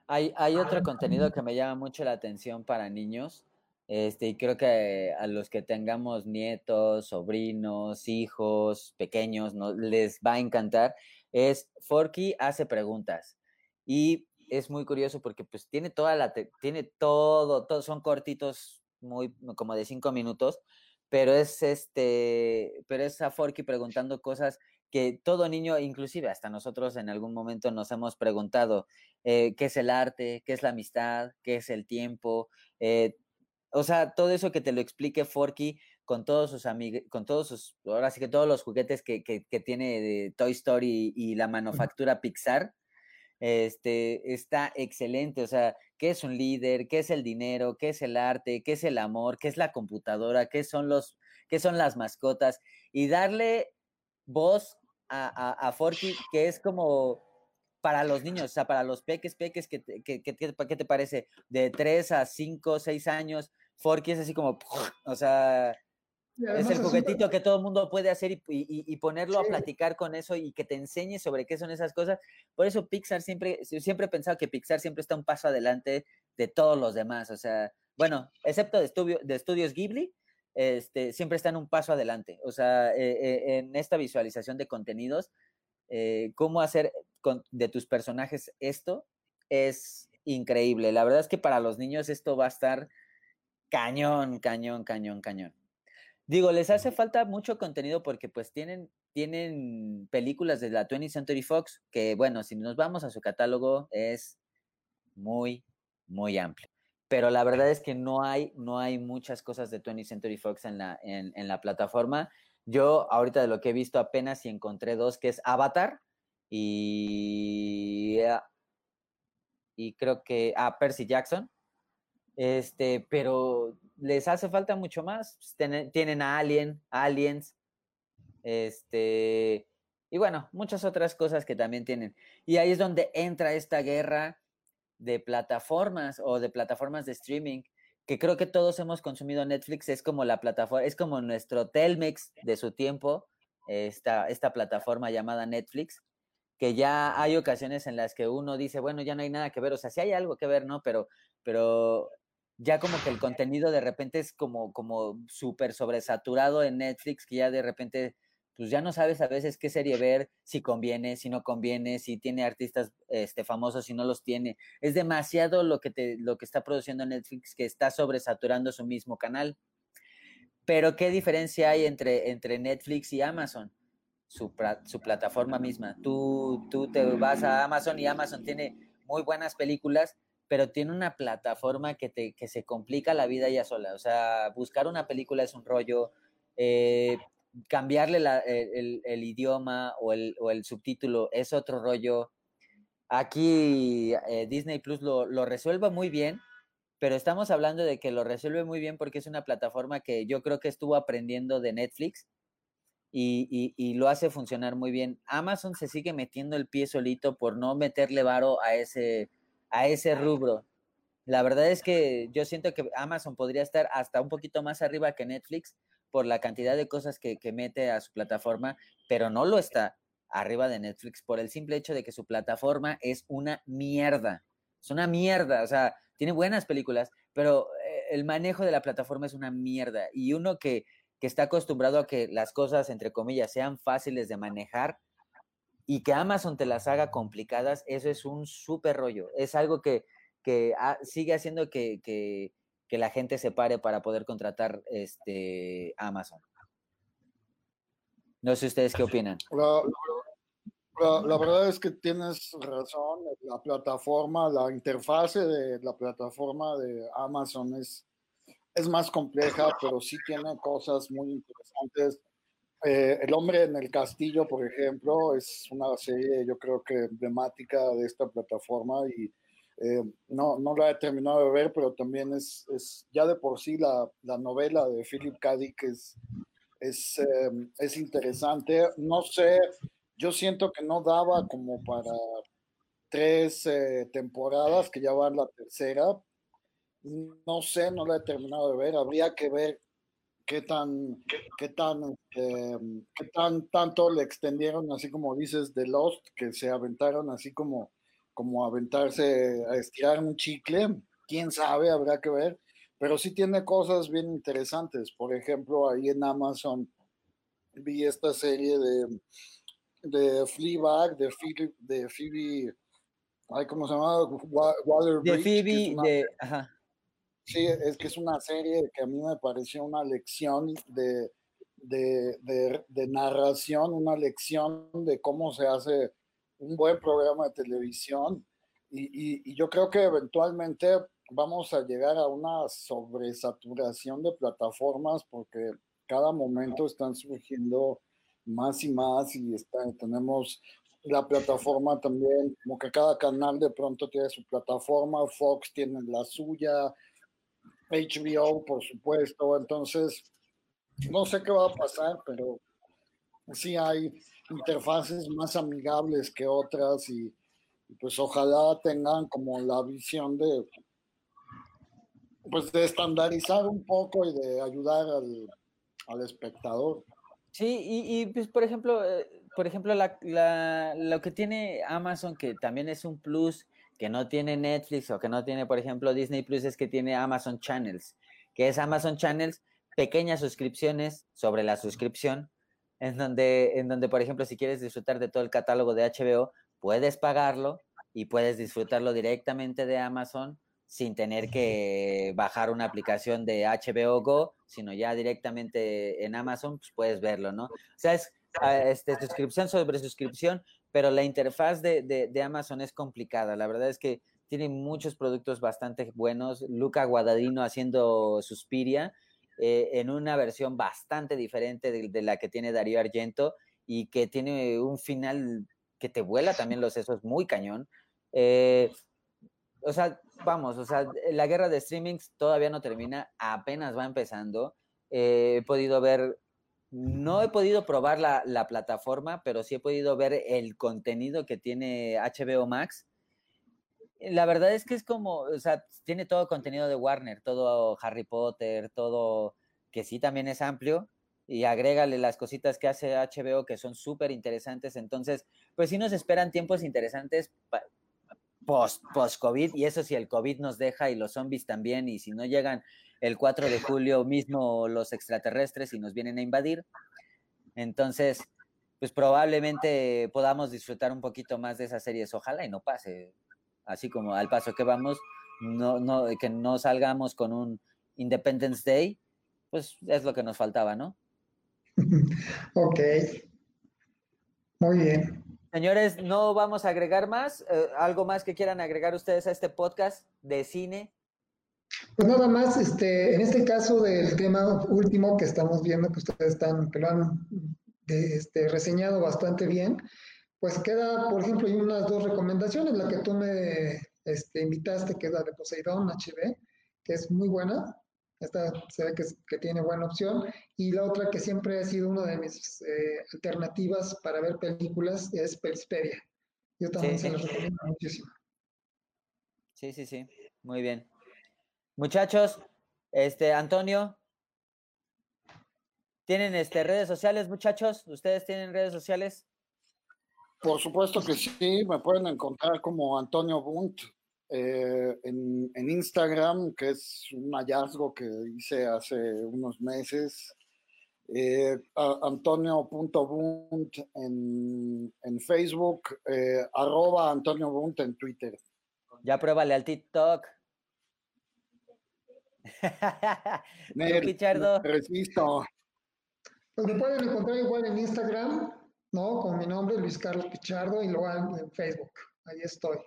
Hay, hay otro contenido que me llama mucho la atención para niños, este, y creo que a los que tengamos nietos, sobrinos, hijos, pequeños, no, les va a encantar, es Forky hace preguntas. Y es muy curioso porque pues tiene toda la, tiene todo, todo, son cortitos, muy como de cinco minutos, pero es este, pero es a Forky preguntando cosas que todo niño, inclusive hasta nosotros en algún momento nos hemos preguntado, eh, ¿qué es el arte? ¿Qué es la amistad? ¿Qué es el tiempo? Eh, o sea, todo eso que te lo explique Forky con todos sus amigos, con todos sus, ahora sí que todos los juguetes que, que, que tiene de Toy Story y la manufactura Pixar, este, está excelente. O sea, ¿qué es un líder? ¿Qué es el dinero? ¿Qué es el arte? ¿Qué es el amor? ¿Qué es la computadora? ¿Qué son los, qué son las mascotas? Y darle voz a, a, Forky, que es como para los niños, o sea, para los peques, peques, ¿qué, qué, qué, qué te parece? De 3 a 5, 6 años, Forky es así como, o sea, es el juguetito que todo el mundo puede hacer y, y, ponerlo a platicar con eso y que te enseñe sobre qué son esas cosas. Por eso Pixar siempre, siempre he pensado que Pixar siempre está un paso adelante de todos los demás. O sea, bueno, excepto de, estudio, de estudios Ghibli, este, siempre están un paso adelante. O sea, eh, eh, en esta visualización de contenidos, eh, cómo hacer de tus personajes esto es increíble. La verdad es que para los niños esto va a estar cañón, cañón, cañón, cañón. Digo, les hace falta mucho contenido porque pues tienen, tienen películas de la 20th Century Fox que, bueno, si nos vamos a su catálogo es muy, muy amplio. Pero la verdad es que no hay, no hay muchas cosas de 20th Century Fox en la, en, en la plataforma. Yo ahorita de lo que he visto apenas y encontré dos, que es Avatar y, ah, y creo que, ah, Percy Jackson. Este, pero les hace falta mucho más. Pues, tienen, a Alien, Aliens, este, y bueno, muchas otras cosas que también tienen. Y ahí es donde entra esta guerra de plataformas o de plataformas de streaming, que creo que todos hemos consumido Netflix, es como la plataforma, es como nuestro Telmex de su tiempo, esta, esta plataforma llamada Netflix, que ya hay ocasiones en las que uno dice, bueno, ya no hay nada que ver, o sea, sí hay algo que ver, ¿no? Pero, pero ya como que el contenido de repente es como, como súper sobresaturado en Netflix, que ya de repente, pues ya no sabes a veces qué serie ver, si conviene, si no conviene, si tiene artistas este, famosos, si no los tiene. Es demasiado lo que, te, lo que está produciendo Netflix que está sobresaturando su mismo canal. Pero ¿qué diferencia hay entre, entre Netflix y Amazon? Su, su plataforma misma. Tú, tú te vas a Amazon y Amazon tiene muy buenas películas, pero tiene una plataforma que, te, que se complica la vida ya sola. O sea, buscar una película es un rollo, eh, cambiarle el, idioma o el, o el, subtítulo es otro rollo. Aquí eh, Disney Plus lo, lo resuelve muy bien, pero estamos hablando de que lo resuelve muy bien porque es una plataforma que yo creo que estuvo aprendiendo de Netflix y, y, y, lo hace funcionar muy bien. Amazon se sigue metiendo el pie solito por no meterle varo a ese, a ese rubro. La verdad es que yo siento que Amazon podría estar hasta un poquito más arriba que Netflix por la cantidad de cosas que, mete a su plataforma, pero no lo está arriba de Netflix por el simple hecho de que su plataforma es una mierda. Es una mierda, o sea, tiene buenas películas, pero eh, el manejo de la plataforma es una mierda. Y uno que, que está acostumbrado a que las cosas, entre comillas, sean fáciles de manejar, y que Amazon te las haga complicadas, eso es un súper rollo. Es algo que, que sigue haciendo que, que, que, la gente se pare para poder contratar este Amazon. No sé ustedes qué opinan. La, la, verdad es que tienes razón. La plataforma, la interfase de la plataforma de Amazon es, es más compleja, pero sí tiene cosas muy interesantes eh, El hombre en el castillo, por ejemplo, es una serie yo creo que emblemática de esta plataforma y eh, no, no la he terminado de ver, pero también es, es ya de por sí la, la novela de Philip K. Dick es, es, em, es interesante. No sé, yo siento que no daba como para tres eh, temporadas, que ya va la tercera. No sé, no la he terminado de ver. Habría que ver qué tan, qué tan, em, qué tan tanto le extendieron, así como dices, de Lost, que se aventaron así como como aventarse a estirar un chicle, quién sabe, habrá que ver, pero sí tiene cosas bien interesantes. Por ejemplo, ahí en Amazon vi esta serie de, de Fleabag, de Phoebe, de Phoebe ay, ¿cómo se llama? Water de Phoebe, de, ajá. Sí, es que es una serie que a mí me pareció una lección de, de, de, de narración, una lección de cómo se hace un buen programa de televisión. Y, y, yo creo que eventualmente vamos a llegar a una sobresaturación de plataformas porque cada momento están surgiendo más y más y está, tenemos la plataforma también, como que cada canal de pronto tiene su plataforma, Fox tiene la suya, HBO por supuesto, entonces no sé qué va a pasar, pero sí hay interfaces más amigables que otras y, pues ojalá tengan como la visión de pues de estandarizar un poco y de ayudar al, espectador. Sí, y, pues por ejemplo, eh, por ejemplo la, lo que tiene Amazon, que también es un plus que no tiene Netflix o que no tiene, por ejemplo, Disney Plus, es que tiene Amazon Channels, que es Amazon Channels, pequeñas suscripciones sobre la suscripción, en donde, en donde, por ejemplo, si quieres disfrutar de todo el catálogo de HBO, puedes pagarlo y puedes disfrutarlo directamente de Amazon sin tener que bajar una aplicación de HBO Go, sino ya directamente en Amazon, pues puedes verlo, ¿no? O sea, es ah, este, suscripción sobre suscripción, pero la interfaz de, de, Amazon es complicada. La verdad es que tiene muchos productos bastante buenos. Luca Guadagnino haciendo Suspiria, eh, en una versión bastante diferente de, la que tiene Darío Argento y que tiene un final que te vuela también los sesos muy cañón. Eh, o sea, vamos, o sea, la guerra de streamings todavía no termina, apenas va empezando. Eh, he podido ver, no he podido probar la, la, plataforma, pero sí he podido ver el contenido que tiene HBO Max la verdad es que es como, o sea, tiene todo contenido de Warner, todo Harry Potter, todo que sí también es amplio, y agrégale las cositas que hace HBO que son súper interesantes. Entonces, pues sí nos esperan tiempos interesantes post, post COVID, y eso si el COVID nos deja y los zombies también, y si no llegan el 4 de julio mismo los extraterrestres y nos vienen a invadir. Entonces, pues probablemente podamos disfrutar un poquito más de esas series. Ojalá y no pase así como al paso que vamos, no, no, que no salgamos con un Independence Day, pues es lo que nos faltaba, ¿no? ok. Muy bien. Señores, no vamos a agregar más. Eh, ¿Algo más que quieran agregar ustedes a este podcast de cine? Pues nada más, este, en este caso del tema último que estamos viendo, que ustedes están, que lo han este, reseñado bastante bien, pues queda, por ejemplo, hay unas dos recomendaciones, la que tú me este, invitaste, que es la de Poseidón HB, que es muy buena, esta se ve que, que, tiene buena opción, y la otra que siempre ha sido una de mis eh, alternativas para ver películas es Pelisperia. Yo también se la recomiendo muchísimo. Sí, sí, sí, muy bien. Muchachos, este, Antonio, ¿tienen este, redes sociales, muchachos? ¿Ustedes tienen redes sociales? Por supuesto que sí, me pueden encontrar como Antonio Bunt eh, en, Instagram, que es un hallazgo que hice hace unos meses. Eh, Antonio.bunt en, en Facebook, eh, arroba Antonio Bunt en Twitter. Ya pruébale al TikTok. Pichardo. Resisto. Pues me pueden encontrar igual en Instagram, ¿no? Con mi nombre, Luis Carlos Pichardo, y luego en Facebook. Ahí estoy.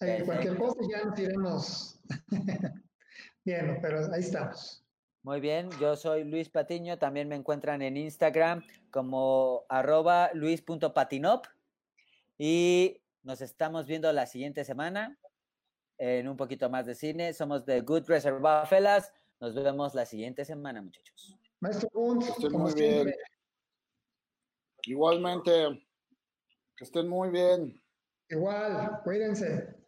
Ahí, cualquier cosa ya nos iremos viendo, pero ahí estamos. Muy bien, yo soy Luis Patiño, también me encuentran en Instagram como arroba luis.patinop y nos estamos viendo la siguiente semana en un poquito más de cine. Somos de Good Reservoir Fellas. Nos vemos la siguiente semana, muchachos. Maestro Estén muy bien. Igualmente, que estén muy bien. Igual, cuídense.